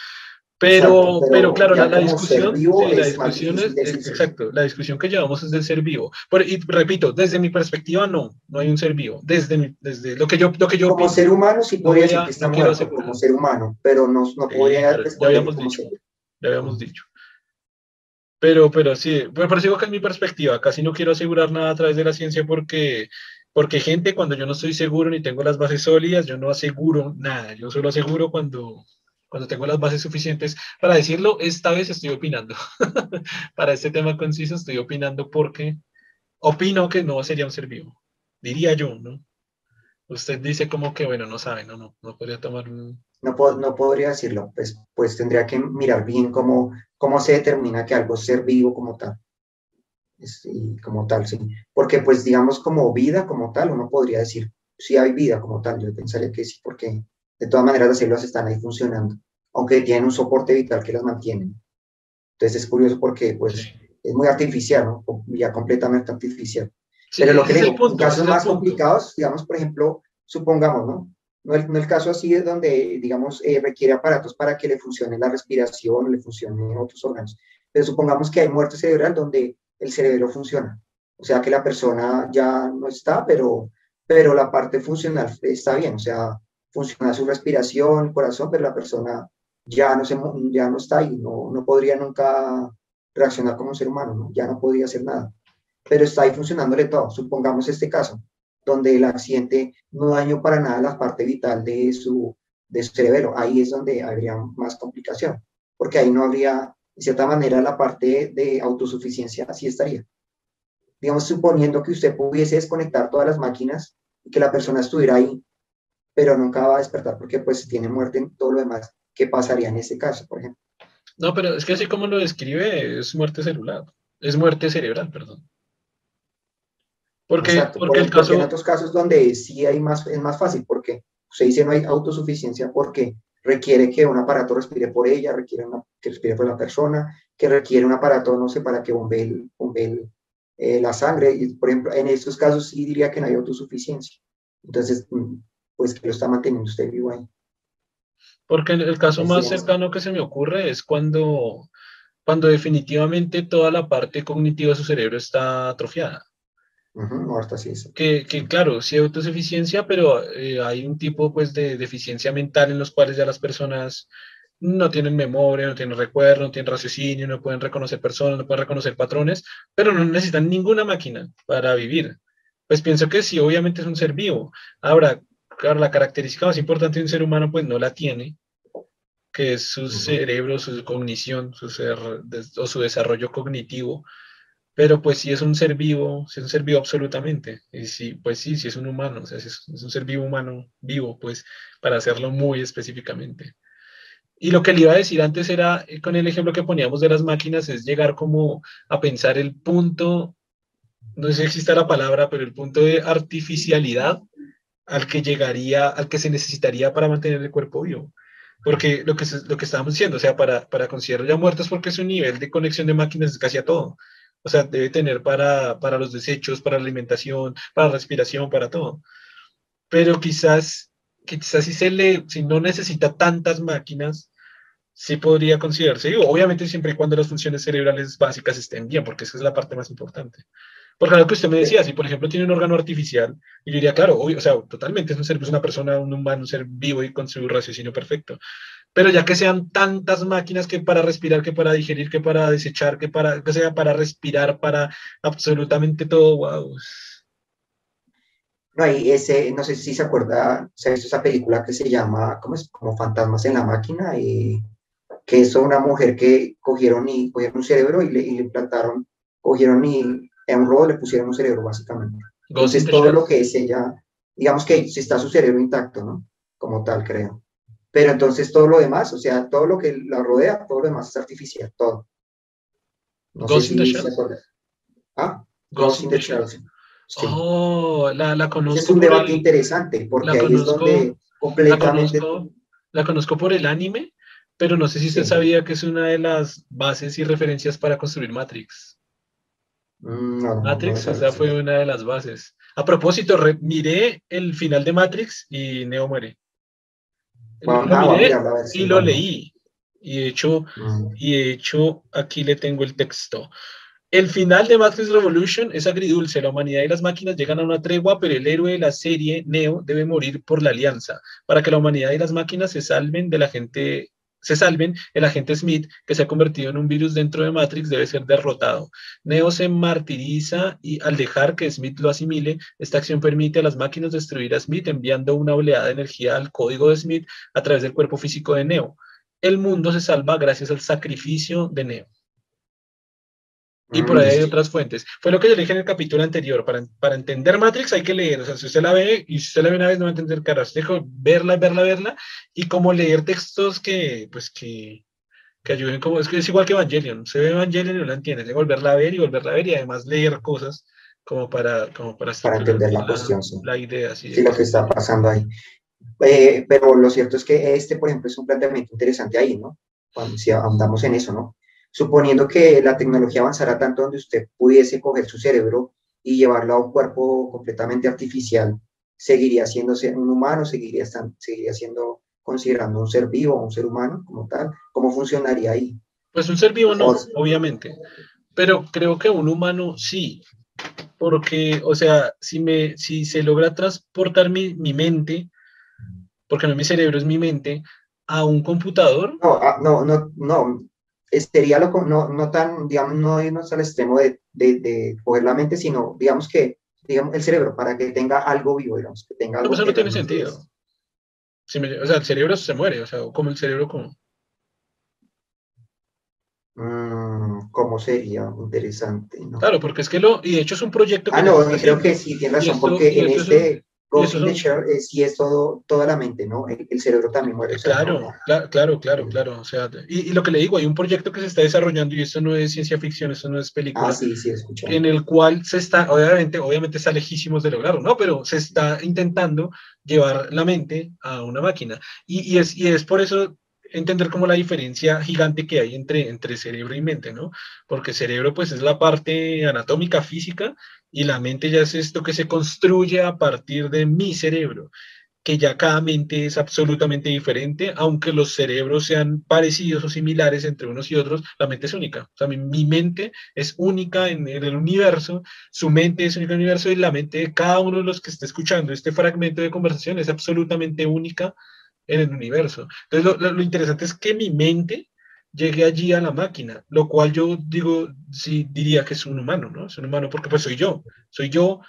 Pero, pero, claro, la, discusión, la discusión es, exacto, la discusión que llevamos es del ser vivo. y repito, desde mi perspectiva no, no hay un ser vivo. Desde, desde lo que yo, lo que yo como ser humano sí podría decir que está muerto, como ser humano, pero no, no podría. ya habíamos dicho, ya habíamos dicho. Pero, pero sí, pero sigo que es mi perspectiva. Casi no quiero asegurar nada a través de la ciencia porque, porque gente, cuando yo no estoy seguro ni tengo las bases sólidas, yo no aseguro nada. Yo solo aseguro cuando, cuando tengo las bases suficientes para decirlo, esta vez estoy opinando. para este tema conciso estoy opinando porque opino que no sería un ser vivo. Diría yo, ¿no? Usted dice como que, bueno, no sabe, no, no, no podría tomar un... No, no podría decirlo, pues, pues tendría que mirar bien cómo, cómo se determina que algo es ser vivo como tal. Y como tal, sí. Porque pues digamos como vida como tal, uno podría decir, si hay vida como tal, yo pensaría que sí, porque de todas maneras las células están ahí funcionando, aunque tienen un soporte vital que las mantiene. Entonces es curioso porque pues es muy artificial, ¿no? ya completamente artificial. Pero lo que digo, en casos más complicados, digamos, por ejemplo, supongamos, ¿no? No el, no el caso así es donde, digamos, eh, requiere aparatos para que le funcione la respiración, le funcione otros órganos. Pero supongamos que hay muerte cerebral donde el cerebro funciona. O sea que la persona ya no está, pero, pero la parte funcional está bien. O sea, funciona su respiración, el corazón, pero la persona ya no, se, ya no está ahí, no, no podría nunca reaccionar como un ser humano, ¿no? ya no podría hacer nada. Pero está ahí funcionándole todo. Supongamos este caso, donde el accidente no dañó para nada la parte vital de su, de su cerebro. Ahí es donde habría más complicación, porque ahí no habría, de cierta manera, la parte de autosuficiencia, así estaría. Digamos, suponiendo que usted pudiese desconectar todas las máquinas y que la persona estuviera ahí pero nunca va a despertar porque pues tiene muerte en todo lo demás. ¿Qué pasaría en ese caso, por ejemplo? No, pero es que así como lo describe, es muerte celular, es muerte cerebral, perdón. Porque, porque, el caso... en otros casos donde sí hay más, es más fácil, porque se dice no hay autosuficiencia porque requiere que un aparato respire por ella, requiere que respire por la persona, que requiere un aparato, no sé, para que bombee, eh, la sangre. Y, por ejemplo, en estos casos sí diría que no hay autosuficiencia. Entonces, mm, pues que lo está manteniendo usted vivo ahí. Porque el caso más cercano que se me ocurre es cuando, cuando definitivamente toda la parte cognitiva de su cerebro está atrofiada. Que, que, claro, sí hay autosuficiencia, pero eh, hay un tipo pues de deficiencia mental en los cuales ya las personas no tienen memoria, no tienen recuerdo, no tienen raciocinio, no pueden reconocer personas, no pueden reconocer patrones, pero no necesitan ninguna máquina para vivir. Pues pienso que sí, obviamente es un ser vivo. Ahora, claro, la característica más importante de un ser humano pues no la tiene, que es su cerebro, su cognición, su ser, o su desarrollo cognitivo, pero pues sí es un ser vivo, sí es un ser vivo absolutamente, y sí, pues sí, sí es un humano, o sea, es, un ser vivo humano, vivo, pues, para hacerlo muy específicamente. Y lo que le iba a decir antes era, eh, con el ejemplo que poníamos de las máquinas, es llegar como a pensar el punto, no sé si existe la palabra, pero el punto de artificialidad al que llegaría, al que se necesitaría para mantener el cuerpo vivo. Porque lo que, lo que estábamos diciendo, o sea, para, para considerar ya muertos, porque su nivel de conexión de máquinas es casi a todo. O sea, debe tener para, para los desechos, para la alimentación, para la respiración, para todo. Pero quizás, quizás si, se le, si no necesita tantas máquinas, sí podría considerarse, obviamente siempre y cuando las funciones cerebrales básicas estén bien, porque esa es la parte más importante. Porque lo que usted me decía, si por ejemplo tiene un órgano artificial, yo diría, claro, obvio, o sea, totalmente es un ser, es una persona, un humano, un ser vivo y con su raciocinio perfecto. Pero ya que sean tantas máquinas que para respirar, que para digerir, que para desechar, que para, que sea para respirar, para absolutamente todo, wow. No, y ese, no sé si se acuerda, se ha visto esa película que se llama, ¿cómo es? Como Fantasmas en la Máquina, y que es una mujer que cogieron y cogieron un cerebro y le, y le implantaron, cogieron y en un robot le pusieron un cerebro, básicamente. Entonces, todo lo que es ella, digamos que si está su cerebro intacto, ¿no? Como tal, creo. Pero entonces todo lo demás, o sea, todo lo que la rodea, todo lo demás es artificial, todo. No Ghost in the Shell. ¿Ah? Ghost, in the Shell. Oh, la, la conozco. Es un debate interesante, porque ahí es donde completamente... La conozco, la conozco por el anime, pero no sé si usted sabía que es una de las bases y referencias para construir Matrix. Mm, Matrix, o sea, fue una de las bases. A propósito, miré el final de Matrix y Neo muere. Lo miré y lo leí. Y de hecho, mm. y de hecho, aquí le tengo el texto. El final de Matrix Revolution es agridulce. La humanidad y las máquinas llegan a una tregua, pero el héroe de la serie, Neo, debe morir por la alianza, para que la humanidad y las máquinas se salven de la gente se salven, el agente Smith, que se ha convertido en un virus dentro de Matrix, debe ser derrotado. Neo se martiriza y al dejar que Smith lo asimile, esta acción permite a las máquinas destruir a Smith enviando una oleada de energía al código de Smith a través del cuerpo físico de Neo. El mundo se salva gracias al sacrificio de Neo. Y por ahí hay otras fuentes. Fue lo que yo dije en el capítulo anterior. Para, para entender Matrix hay que leer. O sea, si usted la ve y si usted la ve una vez no va a entender caras. Dejo verla, verla, verla. Y como leer textos que, pues, que, que ayuden como... Es que es igual que Evangelion. Se ve Evangelion y no la entiende. De volverla a ver y volverla a ver y además leer cosas como para... Como para, para entender la, cuestión, sí. La idea, sí. Sí, lo que está pasando ahí. Eh, pero lo cierto es que este, por ejemplo, es un planteamiento interesante ahí, ¿no? Cuando, si andamos en eso, ¿no? Suponiendo que la tecnología avanzara tanto donde usted pudiese coger su cerebro y llevarlo a un cuerpo completamente artificial, seguiría siendo un humano, seguiría, seguiría siendo considerando un ser vivo, un ser humano como tal. ¿Cómo funcionaría ahí? Pues un ser vivo no, obviamente, pero creo que un humano sí, porque, o sea, si, me, si se logra transportar mi, mi mente, porque no mi cerebro es mi mente, a un computador. No, ah, no, no, no, sería lo, no, no tan, digamos, no irnos al extremo de, de, de, coger la mente, sino, digamos que, digamos, el cerebro, para que tenga algo vivo, digamos, que tenga algo. eso no tiene sentido. o sea, el cerebro se muere, o sea, como el cerebro como... Mm, ¿Cómo sería? Interesante, ¿no? Claro, porque es que lo, y de hecho es un proyecto que... Ah, no, creo que sí, tiene razón, porque en este, Ghost in the Shell eh, sí es todo, toda la mente, ¿no? El, cerebro también muere. Claro, claro, claro, claro, O sea, y, y, lo que le digo, hay un proyecto que se está desarrollando y esto no es ciencia ficción, esto no es película. Ah, sí, sí, En el cual se está, obviamente, obviamente está lejísimos de lograrlo, ¿no? Pero se está intentando llevar la mente a una máquina. Y, y, es, y es por eso entender como la diferencia gigante que hay entre, entre cerebro y mente, ¿no? Porque cerebro pues es la parte anatómica, física, y la mente ya es esto que se construye a partir de mi cerebro, que ya cada mente es absolutamente diferente, aunque los cerebros sean parecidos o similares entre unos y otros, la mente es única. O sea, mi, mente es única en, el universo, su mente es única en el universo y la mente de cada uno de los que esté escuchando este fragmento de conversación es absolutamente única en el universo. Entonces, lo, interesante es que mi mente llegue allí a la máquina, lo cual yo digo, sí diría que es un humano, ¿no? Es un humano porque pues soy yo, soy yo,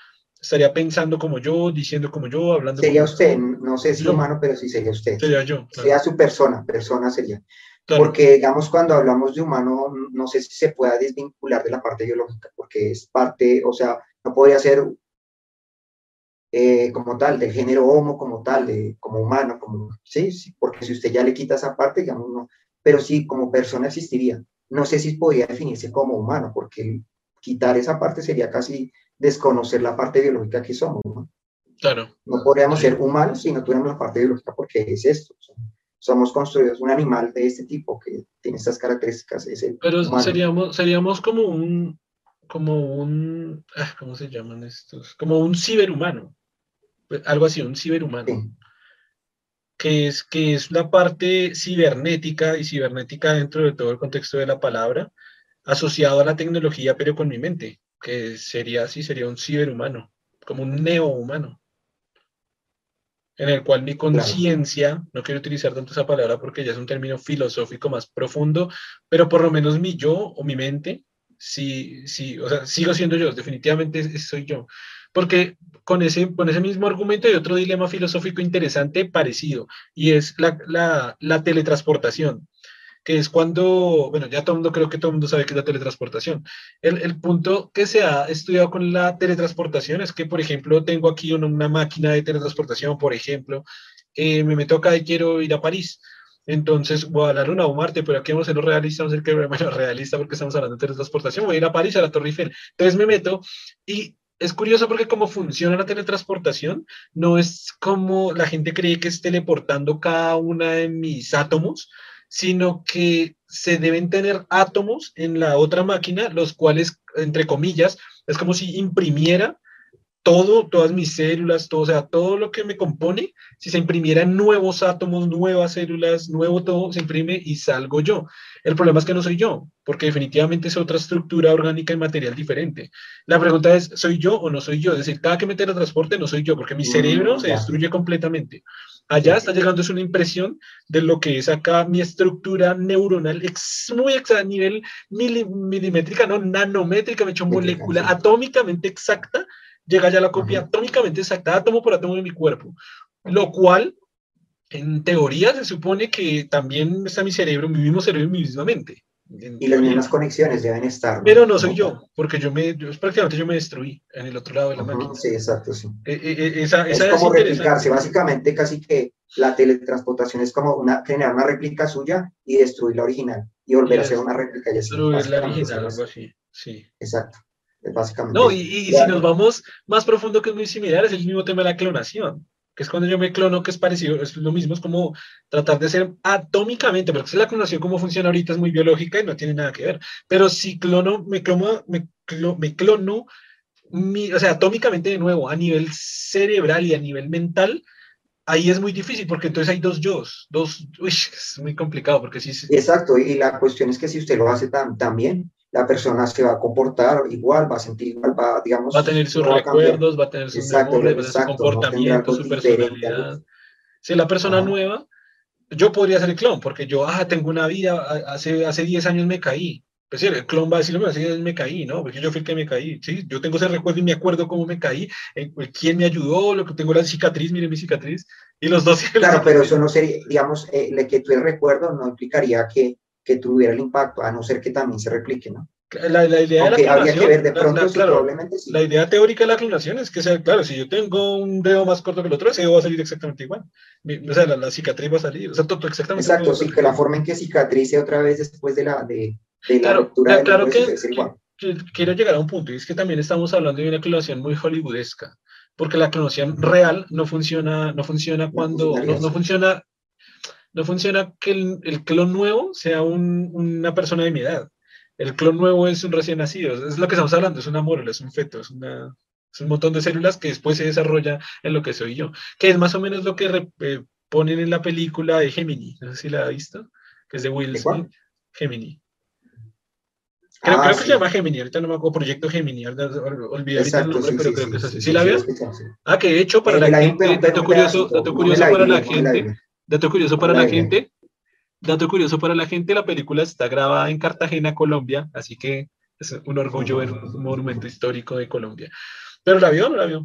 estaría pensando como yo, diciendo como yo, hablando Sería usted, no sé si humano, pero sí sería usted. Sería yo. Sería su persona, persona sería. Porque, digamos, cuando hablamos de humano, no sé si se pueda desvincular de la parte biológica, porque es parte, o sea, no podría ser eh, como tal, del género homo como tal, de, como humano, como, ¿sí? ¿sí? porque si usted ya le quita esa parte, digamos, no, pero sí, como persona existiría. No sé si podría definirse como humano, porque quitar esa parte sería casi desconocer la parte biológica que somos. ¿no? Claro. No podríamos ser humanos si no tuviéramos la parte biológica, porque es esto. Somos construidos un animal de este tipo que tiene estas características. Es el Pero humano. seríamos, seríamos como un, como un, ah, ¿cómo se llaman estos? Como un ciberhumano. Algo así, un ciberhumano. Sí. Que es, que es la parte cibernética y cibernética dentro de todo el contexto de la palabra, asociado a la tecnología, pero con mi mente, que sería así, sería un ciberhumano, como un neohumano en el cual mi conciencia, no quiero utilizar tanto esa palabra porque ya es un término filosófico más profundo, pero por lo menos mi yo o mi mente, sí, sí, o sea, sigo siendo yo, definitivamente soy yo. Porque con ese, con ese mismo argumento hay otro dilema filosófico interesante parecido, y es la, la, la teletransportación que es cuando, bueno, ya todo el mundo, creo que todo el mundo sabe que es la teletransportación. El, el, punto que se ha estudiado con la teletransportación es que, por ejemplo, tengo aquí una, una máquina de teletransportación, por ejemplo, eh, me meto acá y quiero ir a París. Entonces voy a dar una o Marte, pero aquí vamos a ser realista, vamos a ser que bueno, realista porque estamos hablando de teletransportación. Voy a ir a París, a la Torre Eiffel. Entonces me meto y es curioso porque cómo funciona la teletransportación no es como la gente cree que es teleportando cada una de mis átomos, sino que se deben tener átomos en la otra máquina, los cuales, entre comillas, es como si imprimiera todo, todas mis células, todo, o sea, todo lo que me compone, si se imprimieran nuevos átomos, nuevas células, nuevo todo, se imprime y salgo yo. El problema es que no soy yo, porque definitivamente es otra estructura orgánica y material diferente. La pregunta es, ¿soy yo o no soy yo? Es decir, cada que me teletransporte no soy yo, porque mi cerebro se destruye completamente. Allá está llegando es una impresión de lo que es acá mi estructura neuronal, ex, muy exacta, a nivel mili, milimétrica, no nanométrica, me he hecho molécula atómicamente exacta, llega ya la copia -huh. atómicamente exacta, átomo por átomo de mi cuerpo, lo cual en teoría se supone que también está mi cerebro, mi mismo cerebro y mi misma mente. Y las mismas conexiones deben estar. ¿no? Pero no soy yo, porque yo me, yo, prácticamente yo me destruí en el otro lado de la uh -huh, máquina. Sí, exacto, sí. Eh, eh, esa, es esa como es replicarse, básicamente casi que la teletransportación es como una, generar una réplica suya y destruir la original y volver yes. a hacer una réplica. Y así, destruir la original, algo así, sí. Exacto, básicamente. No, y, y si nos vamos más profundo que es muy similar, es el mismo tema de la clonación que es cuando yo me clono, que es parecido, es lo mismo, es como tratar de ser atómicamente, porque la clonación como funciona ahorita es muy biológica y no tiene nada que ver, pero si clono, me clono, me, clo, me clono mi, o sea, atómicamente de nuevo, a nivel cerebral y a nivel mental, ahí es muy difícil, porque entonces hay dos yo, dos, uy, es muy complicado, porque sí. Exacto, y la cuestión es que si usted lo hace tan, tan bien, la persona se va a comportar igual, va a sentir igual, va, digamos... Va a tener sus recuerdos, va a tener sus exacto, memorias, va tener su comportamiento, no su personalidad. Si la persona ah. nueva, yo podría ser el clon, porque yo, ah, tengo una vida, hace, hace 10 años me caí. Pues sí, el clon va a decirlo, hace 10 años me caí, ¿no? Porque yo fui el que me caí, ¿sí? Yo tengo ese recuerdo y me acuerdo cómo me caí, quién me ayudó, lo que tengo la cicatriz, mire mi cicatriz, y los dos... Claro, pero eso no sería, digamos, eh, que tú el recuerdo no implicaría que que tuviera el impacto, a no ser que también se replique, ¿no? La, la idea Aunque de la habría que ver de pronto la, si claro, probablemente sí. La idea teórica de la clonación es que sea, claro, si yo tengo un dedo más corto que el otro, ese dedo va a salir exactamente igual. Mi, o sea, la, la, cicatriz va a salir, o sea, todo, exactamente Exacto, sí, que la forma en que cicatrice otra vez después de la, de, de la claro, ruptura del claro que, es igual. Que, quiero llegar a un punto, y es que también estamos hablando de una clonación muy hollywoodesca, porque la clonación real no funciona, no funciona cuando, no, no funciona no funciona que el, el clon nuevo sea un, una persona de mi edad. El clon nuevo es un recién nacido, es lo que estamos hablando, es una mórula, es un feto, es, una, es un montón de células que después se desarrolla en lo que soy yo, que es más o menos lo que re, eh, ponen en la película de Gemini, no sé si la ha visto, que es de Will Smith, Gemini. Creo, ah, creo sí. que se llama Gemini, ahorita no me acuerdo, Proyecto Gemini, olvidé ahorita el nombre, sí, pero sí, creo que es sí, así. sí, ¿Sí, la vio? Ah, que de hecho, para Eh, la, gente, dato un curioso, dato curioso para la gente. Dato curioso para la gente, dato curioso para la gente, la película está grabada en Cartagena, Colombia, así que es un orgullo ver un monumento histórico de Colombia. ¿Pero la vio no la vio?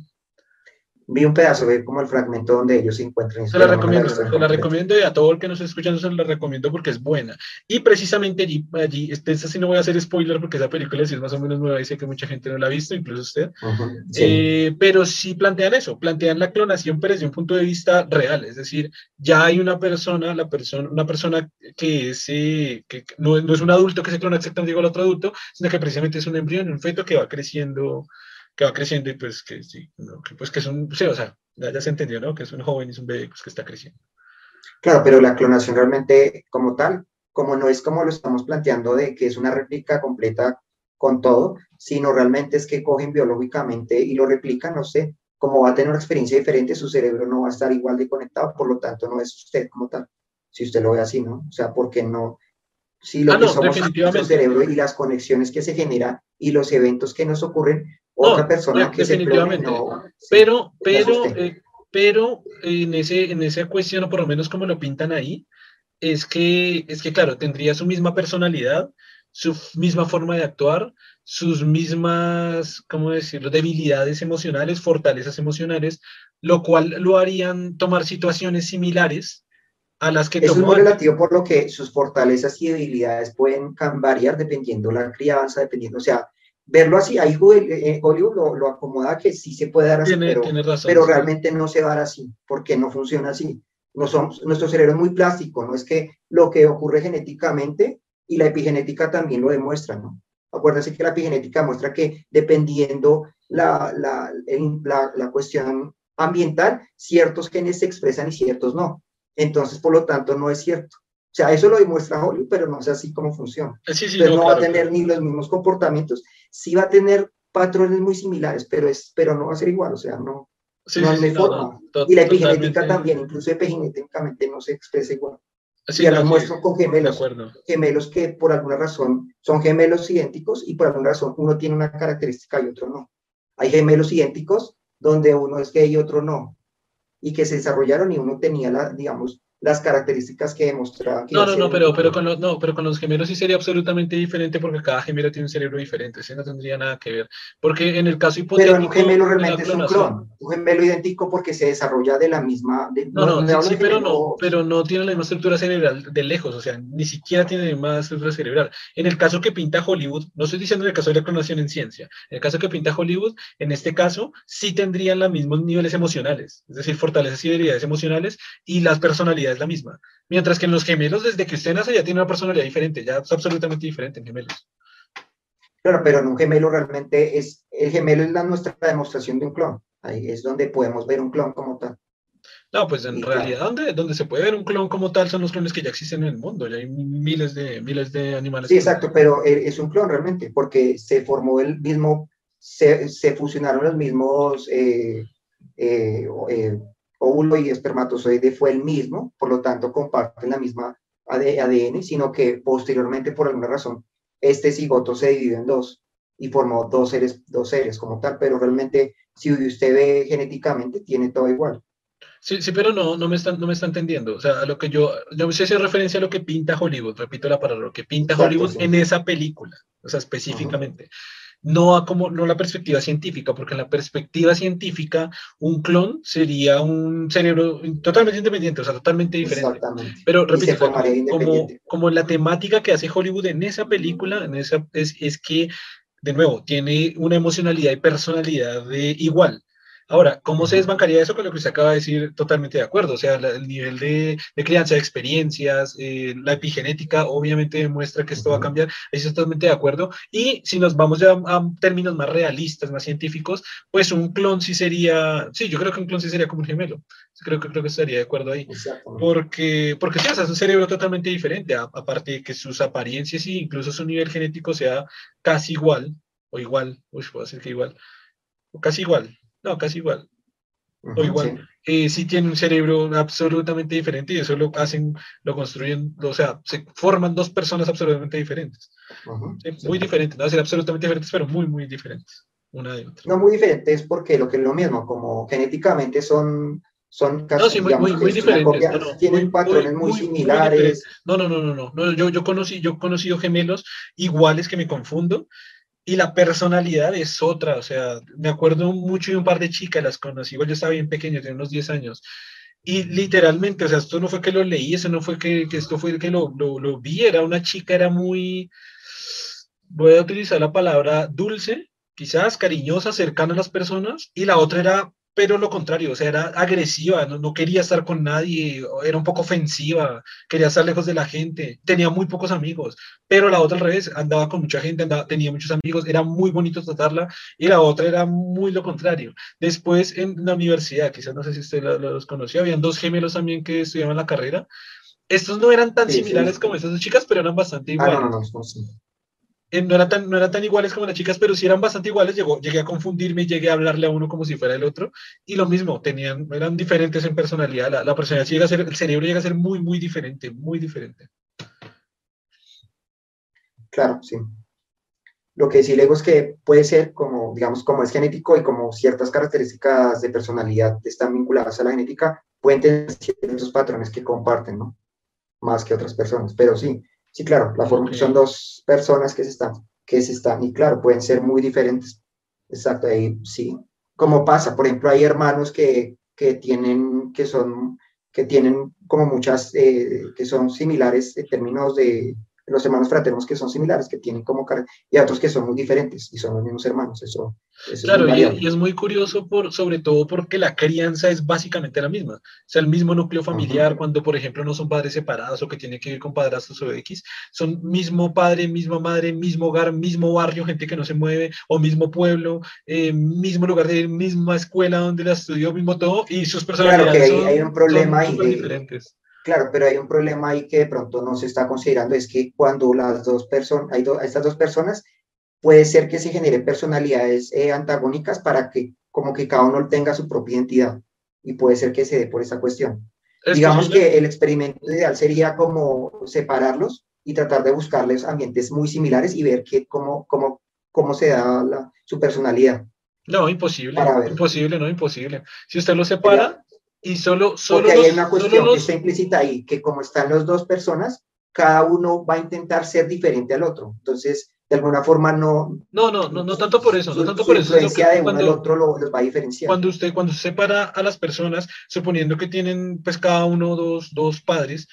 Vi un pedazo, de como el fragmento donde ellos se encuentran. Se la recomiendo, se la recomiendo y a todo el que nos esté escuchando se la recomiendo porque es buena. Y precisamente allí, allí este, esta sí no voy a hacer spoiler porque esa película sí es más o menos nueva y sé que mucha gente no la ha visto, incluso usted. Eh, pero sí plantean eso, plantean la clonación pero desde un punto de vista real, es decir, ya hay una persona, la persona, una persona que, es, eh, que no, no, es un adulto que se clona exactamente igual al otro adulto, sino que precisamente es un embrión, un feto que va creciendo que va creciendo y pues que sí, que, pues que es un, sí, o sea, ya, se entendió, ¿no? Que es un joven y es un bebé pues, que está creciendo. Claro, pero la clonación realmente como tal, como no es como lo estamos planteando de que es una réplica completa con todo, sino realmente es que cogen biológicamente y lo replican, no sé, como va a tener una experiencia diferente, su cerebro no va a estar igual de conectado, por lo tanto no es usted como tal, si usted lo ve así, ¿no? O sea, porque no, si lo ah, que somos nuestro cerebro y las conexiones que se generan y los eventos que nos ocurren otra persona que definitivamente. pero, pero, eh, pero en, ese, en esa cuestión, o por lo menos como lo pintan ahí, es que, es que, claro, tendría su misma personalidad, su misma forma de actuar, sus mismas, ¿cómo decirlo?, debilidades emocionales, fortalezas emocionales, lo cual lo harían tomar situaciones similares a las que Es muy relativo por lo que sus fortalezas y debilidades pueden variar dependiendo la crianza, dependiendo, o sea, verlo así, ahí eh, Hollywood lo, lo, acomoda que sí se puede dar así, pero, pero realmente no se va a dar así, porque no funciona así. No somos, nuestro cerebro es muy plástico, no es que lo que ocurre genéticamente y la epigenética también lo demuestra, ¿no? Acuérdense que la epigenética muestra que dependiendo la, la, la, la cuestión ambiental, ciertos genes se expresan y ciertos no. Entonces, por lo tanto, no es cierto. O sea, eso lo demuestra Hollywood, pero no es así como funciona. Sí, no, va a tener ni los mismos comportamientos. Sí va a tener patrones muy similares, pero, es, pero no va a ser igual, o sea, no, no es de forma. y la epigenética también, incluso epigenéticamente no se expresa igual. Sí, ya lo muestro con gemelos, gemelos que por alguna razón son gemelos idénticos y por alguna razón uno tiene una característica y otro no. Hay gemelos idénticos donde uno es gay y otro no, y que se desarrollaron y uno tenía la, digamos, las características que demostraba. no, no, no, pero, pero, con los, no, pero con los gemelos sí sería absolutamente diferente porque cada gemelo tiene un cerebro diferente, eso no tendría nada que ver. Porque en el caso hipotético... Pero un gemelo realmente es un clon, un gemelo idéntico porque se desarrolla de la misma... no, no, sí, pero no, pero no tiene la misma estructura cerebral de lejos, o sea, ni siquiera tiene la misma estructura cerebral. En el caso que pinta Hollywood, no estoy diciendo en el caso de la clonación en ciencia, en el caso que pinta Hollywood, en este caso sí tendrían los mismos niveles emocionales, es decir, fortalezas y debilidades emocionales y las personalidades es la misma. Mientras que en los gemelos, desde que usted nace, ya tiene una personalidad diferente, ya es absolutamente diferente en gemelos. Claro, pero en un gemelo realmente es, el gemelo es la nuestra demostración de un clon. Ahí es donde podemos ver un clon como tal. No, pues en realidad donde, donde se puede ver un clon como tal son los clones que ya existen en el mundo, ya hay miles de, miles de animales. Sí, exacto, pero e, es un clon realmente, porque se formó el mismo, se, se fusionaron los mismos eh, eh, eh, óvulo y espermatozoide fue el mismo, por lo tanto comparten la misma ADN, sino que posteriormente, por alguna razón, este cigoto se dividió en dos y formó dos seres, dos seres como tal, pero realmente si usted ve genéticamente, tiene todo igual. Sí, sí, pero no, no me están, no me está entendiendo. O sea, lo que yo, yo sé si es referencia a lo que pinta Hollywood, repito la palabra, lo que pinta Hollywood en esa película, o sea, específicamente no a como no la perspectiva científica, porque en la perspectiva científica un clon sería un cerebro totalmente independiente, o sea, totalmente diferente. Pero repito, como, como, la temática que hace Hollywood en esa película, en esa, es, es que, de nuevo, tiene una emocionalidad y personalidad de igual. Ahora, ¿cómo se desbancaría eso con lo que usted acaba de decir? Totalmente de acuerdo. O sea, el nivel de, crianza, de experiencias, eh, la epigenética, obviamente demuestra que esto va a cambiar. Eso totalmente de acuerdo. Y si nos vamos ya a, términos más realistas, más científicos, pues un clon sí sería, sí, yo creo que un clon sí sería como un gemelo. Creo que, creo que estaría de acuerdo ahí. Porque, porque sí, o sea, es un cerebro totalmente diferente, aparte de que sus apariencias e incluso su nivel genético sea casi igual, o igual, uy, puedo decir que igual, o casi igual no, casi igual. o igual. Sí. Eh, sí. tiene un cerebro absolutamente diferente y eso lo hacen, lo construyen, o sea, se forman dos personas absolutamente diferentes. muy diferentes, no a ser absolutamente diferentes, pero muy, muy diferentes. Una de otra. No muy diferentes porque lo que es lo mismo, como genéticamente son son casi muy, muy, diferentes. tienen patrones muy, similares. no, no, no, no, no. Yo, yo, conocí, yo he conocido gemelos iguales que me confundo y la personalidad es otra, o sea, me acuerdo mucho de un par de chicas, las conocí, igual yo estaba bien pequeño, tenía unos 10 años, y literalmente, o sea, esto no fue que lo leí, eso no fue que, esto fue que lo, lo, lo, vi, era una chica, era muy, voy a utilizar la palabra dulce, quizás cariñosa, cercana a las personas, y la otra era pero lo contrario, o sea, era agresiva, no, no, quería estar con nadie, era un poco ofensiva, quería estar lejos de la gente, tenía muy pocos amigos, pero la otra al revés, andaba con mucha gente, andaba, tenía muchos amigos, era muy bonito tratarla, y la otra era muy lo contrario. Después en la universidad, quizás no sé si usted los conoció, habían dos gemelos también que estudiaban la carrera. Estos no eran tan sí, similares sí. como estas dos chicas, pero eran bastante iguales. Ah, no, no, no, eh, no, eran tan, no eran tan iguales como las chicas, pero sí eran bastante iguales. Llegó, llegué a confundirme y llegué a hablarle a uno como si fuera el otro. Y lo mismo, tenían, eran diferentes en personalidad. La, la personalidad llega a ser, el cerebro llega a ser muy, muy diferente, muy diferente. Claro, sí. Lo que sí le digo es que puede ser como, digamos, como es genético y como ciertas características de personalidad están vinculadas a la genética, pueden tener ciertos patrones que comparten, ¿no? Más que otras personas. Pero sí, Sí, claro, la forma okay. son dos personas que se están, que se están, y claro, pueden ser muy diferentes. Exacto, ahí sí. Como pasa, por ejemplo, hay hermanos que, que tienen, que son, que tienen como muchas, eh, que son similares en términos de, los hermanos fraternos que son similares, que tienen como y otros que son muy diferentes y son los mismos hermanos. Eso, eso claro, es y, y, es muy curioso, por, sobre todo porque la crianza es básicamente la misma. O sea, el mismo núcleo familiar, uh -huh. cuando por ejemplo no son padres separados o que tiene que ver con padrastros o X, son mismo padre, misma madre, mismo hogar, mismo barrio, gente que no se mueve, o mismo pueblo, eh, mismo lugar de misma escuela donde la estudió, mismo todo, y sus personalidades claro que hay, son, hay un problema ahí. diferentes. Claro, pero hay un problema ahí que de pronto no se está considerando, es que cuando las dos personas, hay do, estas dos personas, puede ser que se generen personalidades eh, antagónicas para que como que cada uno tenga su propia identidad y puede ser que se dé por esa cuestión. ¿Es Digamos posible? que el experimento ideal sería como separarlos y tratar de buscarles ambientes muy similares y ver que cómo, cómo, cómo se da la, su personalidad. No, imposible, imposible, no, imposible. Si usted lo separa, y solo, solo Porque hay una cuestión los... que está implícita ahí, que como están las dos personas, cada uno va a intentar ser diferente al otro. Entonces, de alguna forma no... No, no, no, no tanto por eso, no tanto por eso. Es de uno al otro lo, los va a diferenciar. Cuando usted, cuando usted separa a las personas, suponiendo que tienen pues cada uno dos, dos padres,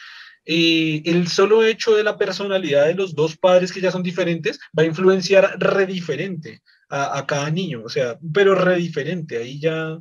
el solo hecho de la personalidad de los dos padres que ya son diferentes va a influenciar re diferente a, a cada niño, o sea, pero re diferente, ahí ya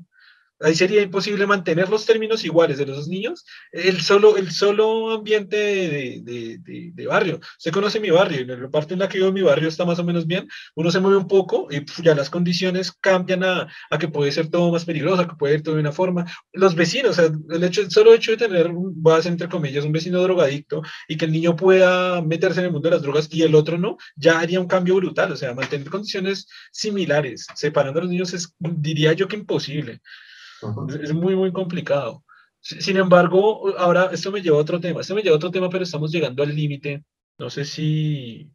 ahí sería imposible mantener los términos iguales de los niños, el solo, el solo ambiente de, de, de, de barrio. Usted conoce mi barrio, y la parte en la que vivo mi barrio está más o menos bien, uno se mueve un poco y pff, ya las condiciones cambian a, a, que puede ser todo más peligroso, que puede ir todo de una forma. Los vecinos, o sea, el, hecho, el solo hecho de tener, a hacer entre comillas, un vecino drogadicto y que el niño pueda meterse en el mundo de las drogas y el otro no, ya haría un cambio brutal, o sea, mantener condiciones similares, separando a los niños es, diría yo que imposible. Es muy, muy complicado. Sin embargo, ahora esto me lleva a otro tema. Esto me lleva a otro tema, pero estamos llegando al límite. No sé si...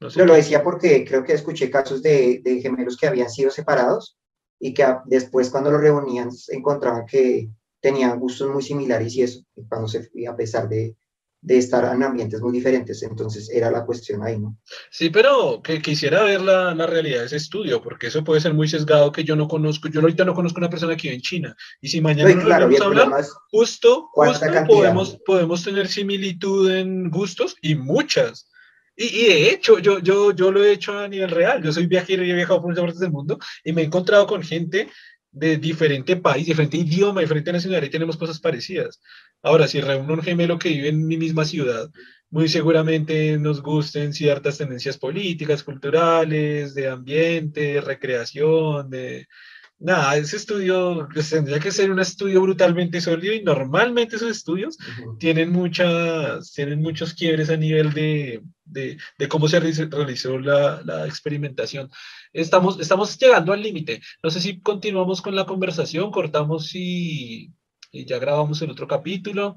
No sé Yo lo decía porque creo que escuché casos de, de, gemelos que habían sido separados y que después cuando los reunían encontraban que tenían gustos muy similares y eso, cuando se a pesar de, de estar en ambientes muy diferentes, entonces era la cuestión ahí, ¿no? Sí, pero que quisiera ver la, la, realidad de ese estudio, porque eso puede ser muy sesgado que yo no conozco, yo ahorita no conozco una persona que vive en China, y si mañana sí, claro, vamos a hablar, justo, justo podemos, podemos tener similitud en gustos y muchas. Y, y, de hecho, yo, yo, yo lo he hecho a nivel real, yo soy viajero y he viajado por muchas partes del mundo, y me he encontrado con gente de diferente país, diferente idioma, diferente nacionalidad y tenemos cosas parecidas. Ahora, si reúno un gemelo que vive en mi misma ciudad, muy seguramente nos gusten ciertas tendencias políticas, culturales, de ambiente, de recreación, de... Nada, ese estudio pues, tendría que ser un estudio brutalmente sólido y normalmente esos estudios uh -huh. tienen, muchas, tienen muchos quiebres a nivel de, de, de cómo se realizó la, la experimentación. Estamos, estamos llegando al límite. No sé si continuamos con la conversación, cortamos y, y ya grabamos el otro capítulo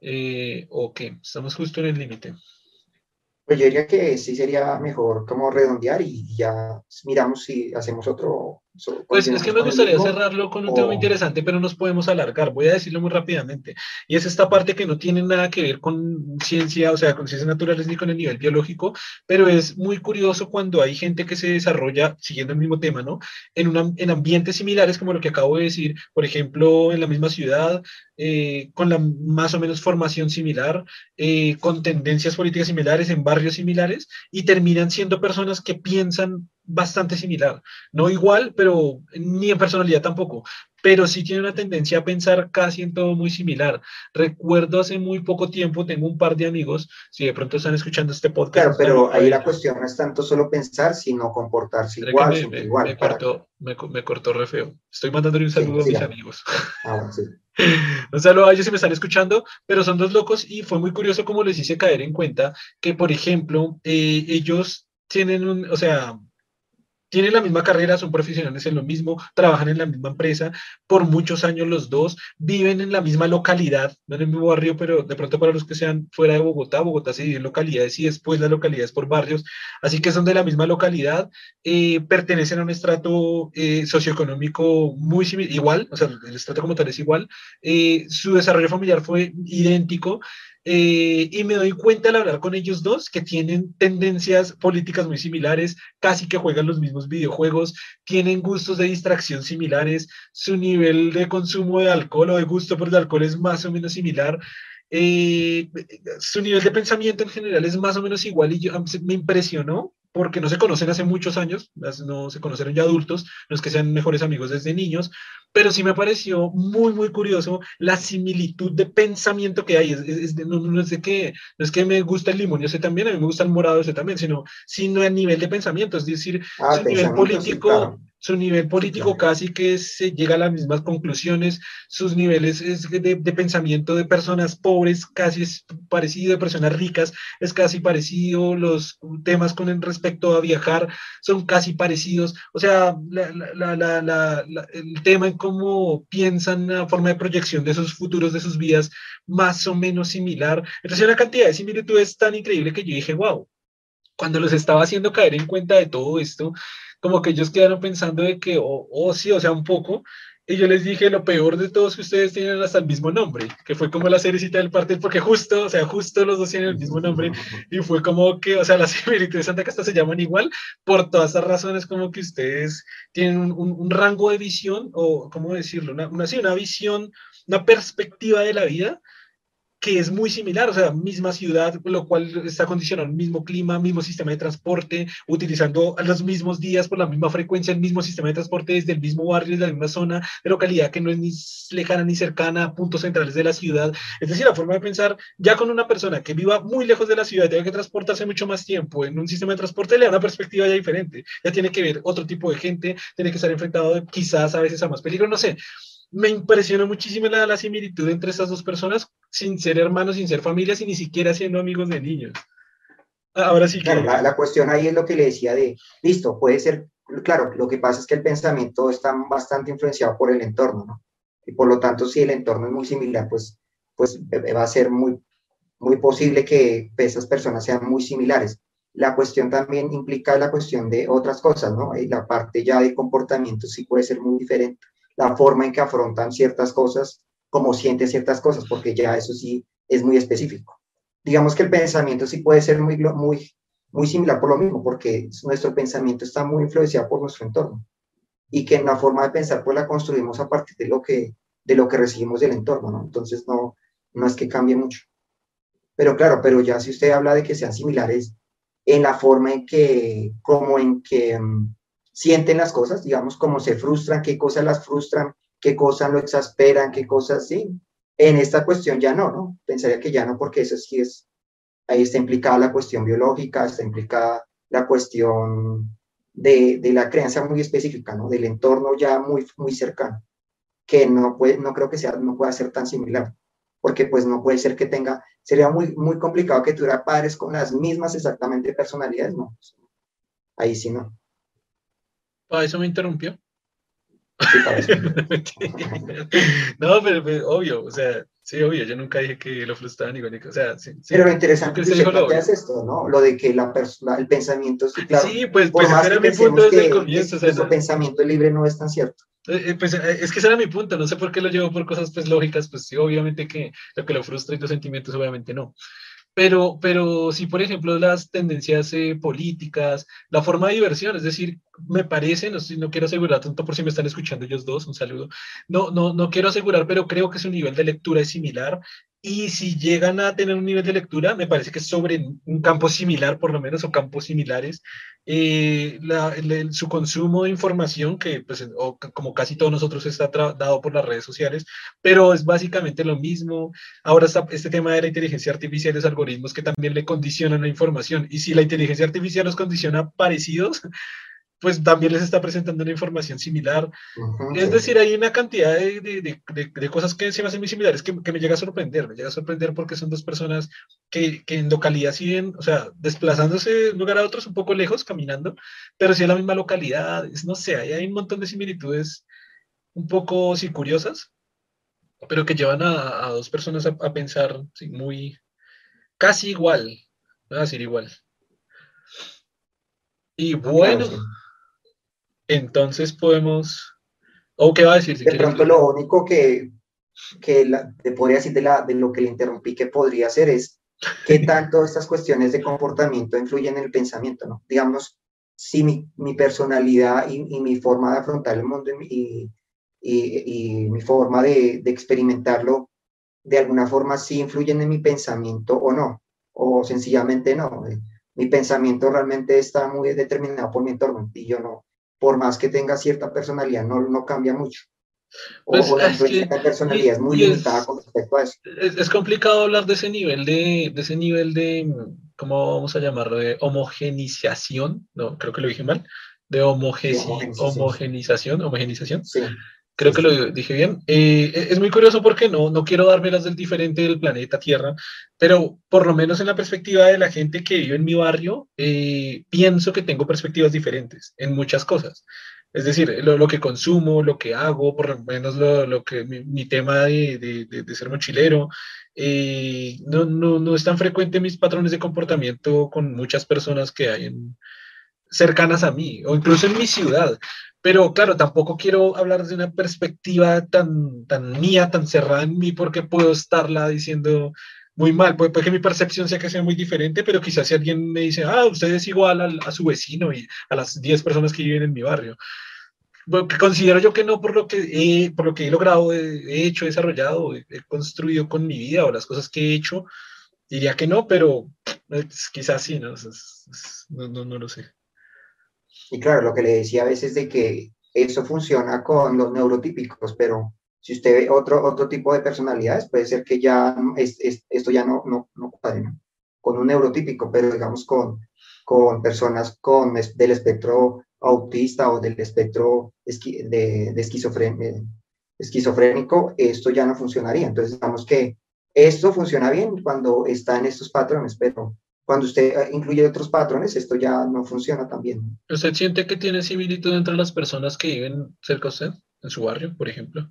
eh, o qué. Estamos justo en el límite. Pues yo diría que sí sería mejor como redondear y ya miramos si hacemos otro, Pues es que me gustaría cerrarlo con un tema interesante, pero nos podemos alargar. Voy a decirlo muy rápidamente. Y es esta parte que no tiene nada que ver con ciencia, o sea, con ciencias naturales ni con el nivel biológico, pero es muy curioso cuando hay gente que se desarrolla, siguiendo el mismo tema, ¿no? En, una, en ambientes similares, como lo que acabo de decir, por ejemplo, en la misma ciudad, eh, con la más o menos formación similar, eh, con tendencias políticas similares, en barrios similares, y terminan siendo personas que piensan bastante similar. No igual, pero ni en personalidad tampoco. Pero sí tiene una tendencia a pensar casi en todo muy similar. Recuerdo hace muy poco tiempo, tengo un par de amigos, si de pronto están escuchando este podcast. Claro, pero ahí la cuestión no es tanto solo pensar, sino comportarse igual. Me, igual me, cortó, me, cortó re feo. Estoy mandándole un saludo a mis amigos. Ah, sí. un saludo a ellos si me están escuchando, pero son dos locos y fue muy curioso como les hice caer en cuenta que, por ejemplo, eh, ellos tienen un, o sea, tienen la misma carrera, son profesionales en lo mismo, trabajan en la misma empresa, por muchos años los dos, viven en la misma localidad, no en el mismo barrio, pero de pronto para los que sean fuera de Bogotá, Bogotá se divide en localidades y después las localidades por barrios, así que son de la misma localidad, eh, pertenecen a un estrato eh, socioeconómico muy similar, igual, o sea, el estrato como tal es igual, eh, su desarrollo familiar fue idéntico, eh, y me doy cuenta al hablar con ellos dos que tienen tendencias políticas muy similares, casi que juegan los mismos videojuegos, tienen gustos de distracción similares, su nivel de consumo de alcohol o de gusto por el alcohol es más o menos similar. Eh, su nivel de pensamiento en general es más o menos igual y yo, me impresionó porque no se conocen hace muchos años, no se conocieron ya adultos, no es que sean mejores amigos desde niños, pero sí me pareció muy, muy curioso la similitud de pensamiento que hay. Es, no, es de que, no es que me gusta el limón, yo sé también, a mí me gusta el morado, yo sé también, sino, sino a nivel de pensamiento, es decir, a ah, nivel político su nivel político casi que se llega a las mismas conclusiones, sus niveles de, pensamiento de personas pobres casi es parecido, de personas ricas es casi parecido, los temas con respecto a viajar son casi parecidos, o sea, el tema en cómo piensan la forma de proyección de sus futuros, de sus vidas, más o menos similar. Entonces, una cantidad de similitudes tan increíble que yo dije, wow, cuando los estaba haciendo caer en cuenta de todo esto, como que ellos quedaron pensando de que, o oh, sí, o sea, un poco, y yo les dije, lo peor de todos que ustedes tienen hasta el mismo nombre, que fue como la seriecita del partido, porque justo, o sea, justo los dos tienen el mismo nombre, y fue como que, o sea, las similitudes Santa Casta se llaman igual, por todas esas razones, como que ustedes tienen un, un, rango de visión, o, ¿cómo decirlo? Una, una, sí, una visión, una perspectiva de la vida que es muy similar, o sea, misma ciudad, lo cual está condicionado el mismo clima, mismo sistema de transporte, utilizando los mismos días por la misma frecuencia, el mismo sistema de transporte desde el mismo barrio, desde la misma zona de localidad que no es ni lejana ni cercana a puntos centrales de la ciudad. Es decir, la forma de pensar, ya con una persona que viva muy lejos de la ciudad, tiene que transportarse mucho más tiempo en un sistema de transporte, le da una perspectiva ya diferente. Ya tiene que ver otro tipo de gente, tiene que estar enfrentado quizás a veces a más peligro, no sé me impresionó muchísimo la, similitud entre estas dos personas, sin ser hermanos, sin ser familias y ni siquiera siendo amigos de niños. Ahora sí que... la, cuestión ahí es lo que le decía de, listo, puede ser, claro, lo que pasa es que el pensamiento está bastante influenciado por el entorno, ¿no? Y por lo tanto, si el entorno es muy similar, pues, pues va a ser muy, muy posible que esas personas sean muy similares. La cuestión también implica la cuestión de otras cosas, ¿no? Y la parte ya de comportamiento sí puede ser muy diferente la forma en que afrontan ciertas cosas, cómo sienten ciertas cosas, porque ya eso sí es muy específico. Digamos que el pensamiento sí puede ser muy, muy, muy similar por lo mismo, porque nuestro pensamiento está muy influenciado por nuestro entorno y que en la forma de pensar pues la construimos a partir de lo que, de lo que recibimos del entorno, ¿no? Entonces no, no es que cambie mucho. Pero claro, pero ya si usted habla de que sean similares en la forma en que, como en que mm, sienten las cosas, digamos, cómo se frustran, qué cosas las frustran, qué cosas lo exasperan, qué cosas sí. En esta cuestión ya no, ¿no? Pensaría que ya no, porque eso sí es, ahí está implicada la cuestión biológica, está implicada la cuestión de, de la creencia muy específica, ¿no? Del entorno ya muy, muy cercano, que no, puede, no creo que sea, no pueda ser tan similar, porque pues no puede ser que tenga, sería muy, muy complicado que tuviera padres con las mismas exactamente personalidades, ¿no? Ahí sí no. ¿Para eso me interrumpió? no, pero, obvio, o sea, sí, obvio, yo nunca dije que lo frustraban igual, o sea, sí, Pero lo interesante es que es esto, ¿no? Lo de que la persona, el pensamiento, sí, claro, sí pues, pues ese era mi punto desde el comienzo. O sea, pensamiento libre no es tan cierto. Eh, eh, pues eh, es que ese era mi punto, no sé por qué lo llevo por cosas pues lógicas, pues sí, obviamente que lo que lo frustra y los sentimientos, obviamente no. Pero, pero sí, por ejemplo, las tendencias políticas, la forma de diversión, es decir, me parece, no, no quiero asegurar tanto por si me están escuchando ellos dos, un saludo, no, no, no quiero asegurar, pero creo que su nivel de lectura es similar y si llegan a tener un nivel de lectura, me parece que sobre un campo similar, por lo menos, o campos similares, eh, su consumo de información, que pues, o, como casi todos nosotros está dado por las redes sociales, pero es básicamente lo mismo. Ahora está este tema de la inteligencia artificial, los algoritmos que también le condicionan la información, y si la inteligencia artificial nos condiciona parecidos, pues también les está presentando una información similar. es decir, hay una cantidad de, de, de, cosas que se me hacen muy similares que, que, me llega a sorprender, me llega a sorprender porque son dos personas que, que, en localidad siguen, o sea, desplazándose de un lugar a otro un poco lejos, caminando, pero sí en la misma localidad, no sé, hay, hay un montón de similitudes un poco sí, curiosas, pero que llevan a, a dos personas a, a pensar sí, muy, casi igual, voy a decir igual. Y bueno, entonces podemos... ¿O qué va a decir? de pronto lo único que, que la, te podría decir de, la, de lo que le interrumpí que podría hacer es qué tanto estas cuestiones de comportamiento influyen en el pensamiento, ¿no? Digamos, si mi, mi personalidad y, y, mi forma de afrontar el mundo y, y, y mi forma de, de, experimentarlo de alguna forma sí influyen en mi pensamiento o no, o sencillamente no. Mi pensamiento realmente está muy determinado por mi entorno y yo no, por más que tenga cierta personalidad, no, no cambia mucho. O, pues la personalidad es muy limitada con respecto a eso. Es, complicado hablar de ese nivel de, de ese nivel de, ¿cómo vamos a llamarlo? De homogenización, no, creo que lo dije mal, de homogenización, homogenización. Sí. Creo que lo dije bien. Eh, es muy curioso porque no, no quiero darme las del diferente del planeta Tierra, pero por lo menos en la perspectiva de la gente que vive en mi barrio, eh, pienso que tengo perspectivas diferentes en muchas cosas. Es decir, lo, lo que consumo, lo que hago, por lo menos lo, lo que mi, tema de, de, de, ser mochilero, eh, no, no, no es tan frecuente mis patrones de comportamiento con muchas personas que hay en, cercanas a mí, o incluso en mi ciudad. Pero claro, tampoco quiero hablar de una perspectiva tan, tan mía, tan cerrada en mí, porque puedo estarla diciendo muy mal. Puede, que mi percepción sea que sea muy diferente, pero quizás si alguien me dice, ah, usted es igual a, su vecino y a las 10 personas que viven en mi barrio. que considero yo que no por lo que he, por lo que he logrado, he, hecho, he desarrollado, he, construido con mi vida o las cosas que he hecho, diría que no, pero pues, quizás sí, ¿no? no, no, no lo sé. Y claro, lo que le decía a veces de que eso funciona con los neurotípicos, pero si usted ve otro, otro tipo de personalidades, puede ser que ya es, esto ya no, no, no cuadre, con un neurotípico, pero digamos con, con personas con del espectro autista o del espectro de esquizofrénico, esto ya no funcionaría. Entonces, digamos que esto funciona bien cuando está en estos patrones, pero cuando usted eh, incluye otros patrones, esto ya no funciona tan bien. ¿Usted siente que tiene similitud entre las personas que viven cerca de usted, en su barrio, por ejemplo?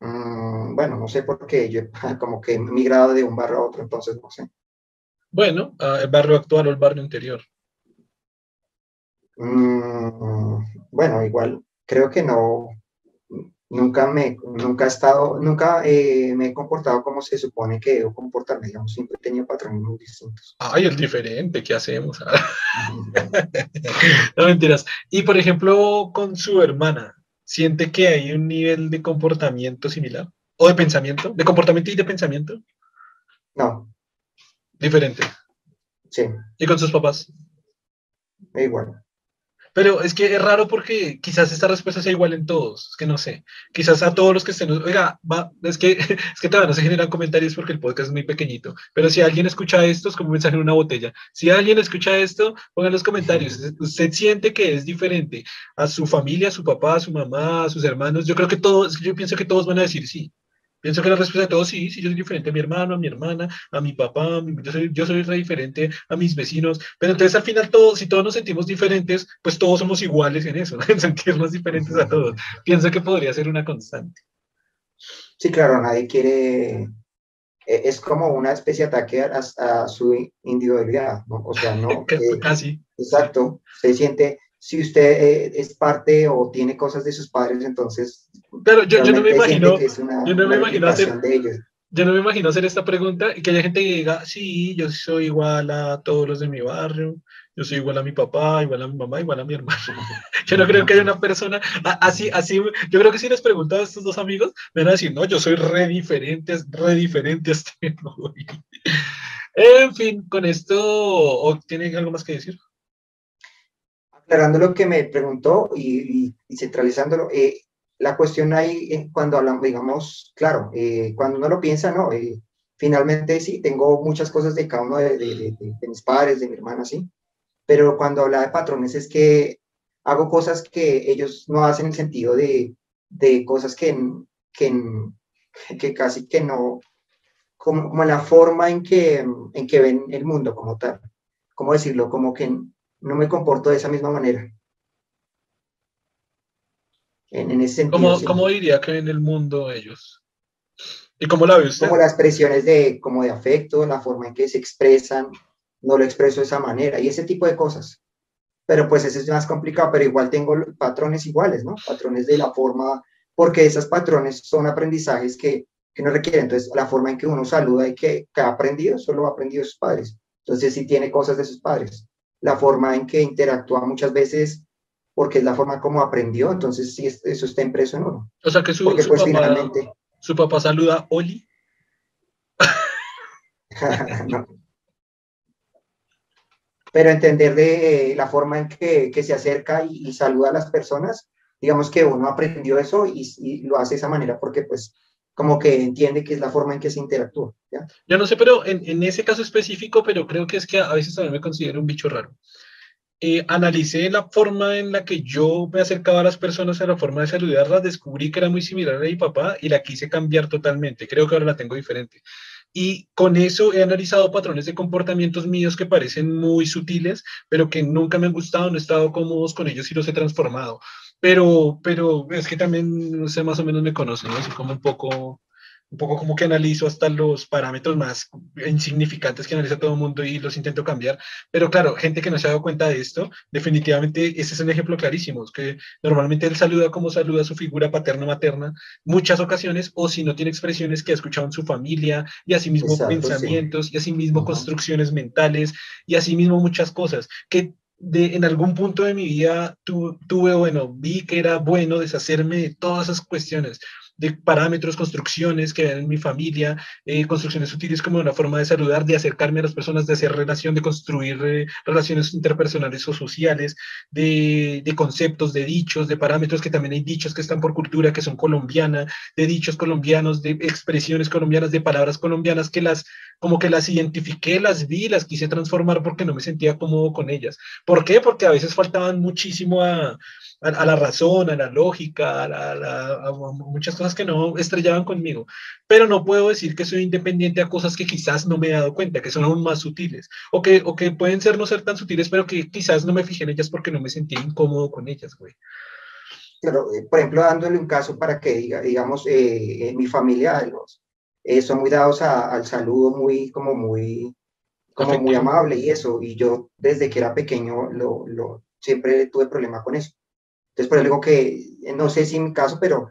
Mm, bueno, no sé por qué, yo como que he migrado de un barrio a otro, entonces no sé. Bueno, ah, el barrio actual o el barrio anterior. Mm, bueno, igual, creo que no, nunca me, nunca he estado, nunca eh, me he comportado como se supone que debo comportarme, digamos, siempre he tenido patrones muy distintos. Ay, es diferente, ¿qué hacemos? no mentiras. Y por ejemplo, con su hermana, ¿siente que hay un nivel de comportamiento similar? ¿O de pensamiento? ¿De comportamiento y de pensamiento? No. Diferente. Sí. ¿Y con sus papás? Igual. Pero es que es raro porque quizás esta respuesta sea igual en todos, es que no sé. Quizás a todos los que estén, oiga, va, es que, es que todavía no se generan comentarios porque el podcast es muy pequeñito, pero si alguien escucha esto, es como un mensaje en una botella. Si alguien escucha esto, pongan los comentarios. Usted siente que es diferente a su familia, a su papá, a su mamá, a sus hermanos. Yo creo que todos, yo pienso que todos van a decir sí. Pienso que la respuesta de todos, sí, sí, yo soy diferente a mi hermano, a mi hermana, a mi papá, yo soy, yo soy re diferente a mis vecinos, pero entonces al final todos, si todos nos sentimos diferentes, pues todos somos iguales en eso, en sentirnos diferentes a todos. Pienso que podría ser una constante. Sí, claro, nadie quiere, e, es como una especie de ataque a, su individualidad, ¿no? O sea, no. Casi. Eh, exacto, se siente, si usted eh, es parte o tiene cosas de sus padres, entonces. Pero yo, yo no me imagino. yo no me imagino hacer. Yo no me imagino hacer esta pregunta y que haya gente que diga, sí, yo soy igual a todos los de mi barrio, yo soy igual a mi papá, igual a mi mamá, igual a mi hermano. yo no creo que haya una persona así, así, yo creo que si les pregunto a estos dos amigos, me van a decir, no, yo soy re diferente, re diferente a este. en fin, con esto, ¿o tienen algo más que decir? aclarando lo que me preguntó y, centralizándolo, eh, la cuestión ahí cuando hablamos, digamos, claro, eh, cuando uno lo piensa, no, eh, finalmente sí, tengo muchas cosas de cada uno de, mis padres, de mi hermana, sí, pero cuando habla de patrones es que hago cosas que ellos no hacen en el sentido de, cosas que, que, que casi que no, como, como, la forma en que, en que ven el mundo como tal, ¿cómo decirlo? Como que no me comporto de esa misma manera. En, ese sentido. ¿Cómo, diría que en el mundo ellos? ¿Y cómo la ve usted? Como las expresiones de, como de afecto, la forma en que se expresan, no lo expreso de esa manera y ese tipo de cosas. Pero pues ese es más complicado, pero igual tengo patrones iguales, ¿no? Patrones de la forma, porque esos patrones son aprendizajes que, que no requieren. Entonces, la forma en que uno saluda y que, que ha aprendido, solo ha aprendido sus padres. Entonces, sí tiene cosas de sus padres la forma en que interactúa muchas veces, porque es la forma como aprendió, entonces sí, eso está impreso en uno. O sea que su, pues, papá, su papá saluda Oli. Pero entender de la forma en que, se acerca y, saluda a las personas, digamos que uno aprendió eso y, y lo hace de esa manera porque pues como que entiende que es la forma en que se interactúa. ¿ya? Yo no sé, pero en, en, ese caso específico, pero creo que es que a veces también me considero un bicho raro. Eh, analicé la forma en la que yo me acercaba a las personas, a la forma de saludarlas, descubrí que era muy similar a mi papá y la quise cambiar totalmente. Creo que ahora la tengo diferente. Y con eso he analizado patrones de comportamientos míos que parecen muy sutiles, pero que nunca me han gustado, no he estado cómodos con ellos y los he transformado. Pero, pero es que también, no sé, más o menos me conocen, ¿no? Así como un poco, un poco como que analizo hasta los parámetros más insignificantes que analiza todo el mundo y los intento cambiar. Pero claro, gente que no se ha dado cuenta de esto, definitivamente ese es un ejemplo clarísimo, es que normalmente él saluda como saluda a su figura paterna-materna muchas ocasiones, o si no tiene expresiones que ha escuchado en su familia, y asimismo pensamientos, y asimismo construcciones mentales, y asimismo muchas cosas, que de, en algún punto de mi vida tuve, bueno, vi que era bueno deshacerme de todas esas cuestiones de parámetros, construcciones que ven en mi familia, eh, construcciones sutiles como una forma de saludar, de acercarme a las personas, de hacer relación, de construir eh, relaciones interpersonales o sociales, de, de, conceptos, de dichos, de parámetros, que también hay dichos que están por cultura, que son colombianas, de dichos colombianos, de expresiones colombianas, de palabras colombianas, que las, como que las identifiqué, las vi, las quise transformar porque no me sentía cómodo con ellas. ¿Por qué? Porque a veces faltaban muchísimo a a, la razón, a la lógica, a, muchas cosas que no estrellaban conmigo. Pero no puedo decir que soy independiente a cosas que quizás no me he dado cuenta, que son aún más sutiles, o que, o que pueden ser no ser tan sutiles, pero que quizás no me fijé en ellas porque no me sentí incómodo con ellas, güey. Pero, eh, por ejemplo, dándole un caso para que diga, digamos, eh, mi familia los, eh, son muy dados al saludo, muy, como muy, como muy amable y eso, y yo desde que era pequeño lo, lo, siempre tuve problema con eso. Entonces, por eso digo que, no sé si en mi caso, pero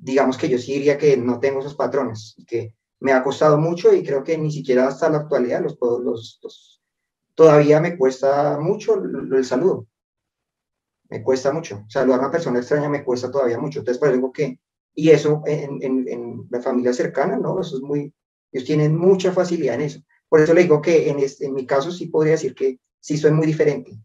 digamos que yo sí diría que no tengo esos patrones y que me ha costado mucho y creo que ni siquiera hasta la actualidad los, los, los todavía me cuesta mucho el, saludo. Me cuesta mucho. Saludar a una persona extraña me cuesta todavía mucho. Entonces, por eso que, y eso en, en, en, la familia cercana, ¿no? Eso es muy, ellos tienen mucha facilidad en eso. Por eso le digo que en, este, en mi caso sí podría decir que sí soy muy diferente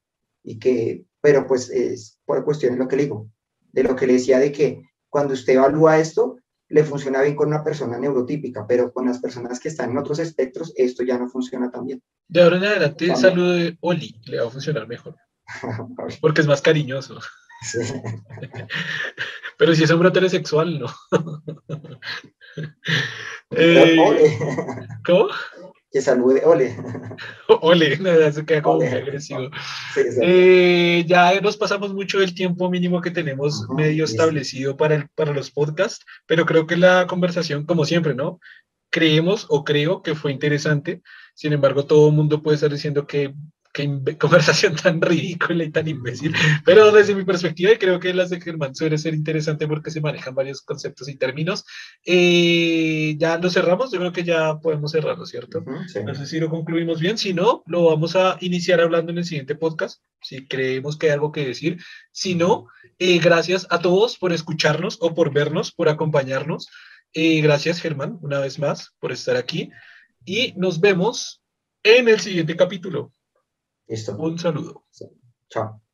y que pero pues es por cuestiones lo que le digo, de lo que le decía de que cuando usted evalúa esto, le funciona bien con una persona neurotípica, pero con las personas que están en otros espectros, esto ya no funciona tan bien. De ahora en adelante, el saludo de Oli le va a funcionar mejor, porque es más cariñoso. Pero si es hombre heterosexual, no. Eh, ¿Cómo? Que salude, ole. Ole, se queda como muy agresivo. Eh, ya nos pasamos mucho del tiempo mínimo que tenemos medio establecido para, el, para los podcasts, pero creo que la conversación, como siempre, ¿no? Creemos o creo que fue interesante. Sin embargo, todo el mundo puede estar diciendo que qué conversación tan ridícula y tan imbécil. Pero desde mi perspectiva, y creo que las de Germán suele ser interesante porque se manejan varios conceptos y términos. Eh, ya lo cerramos, yo creo que ya podemos cerrarlo, ¿cierto? No sé si lo concluimos bien, si no, lo vamos a iniciar hablando en el siguiente podcast, si creemos que hay algo que decir. Si no, eh, gracias a todos por escucharnos o por vernos, por acompañarnos. Eh, gracias, Germán, una vez más, por estar aquí. Y nos vemos en el siguiente capítulo. Listo. Un saludo. Chao.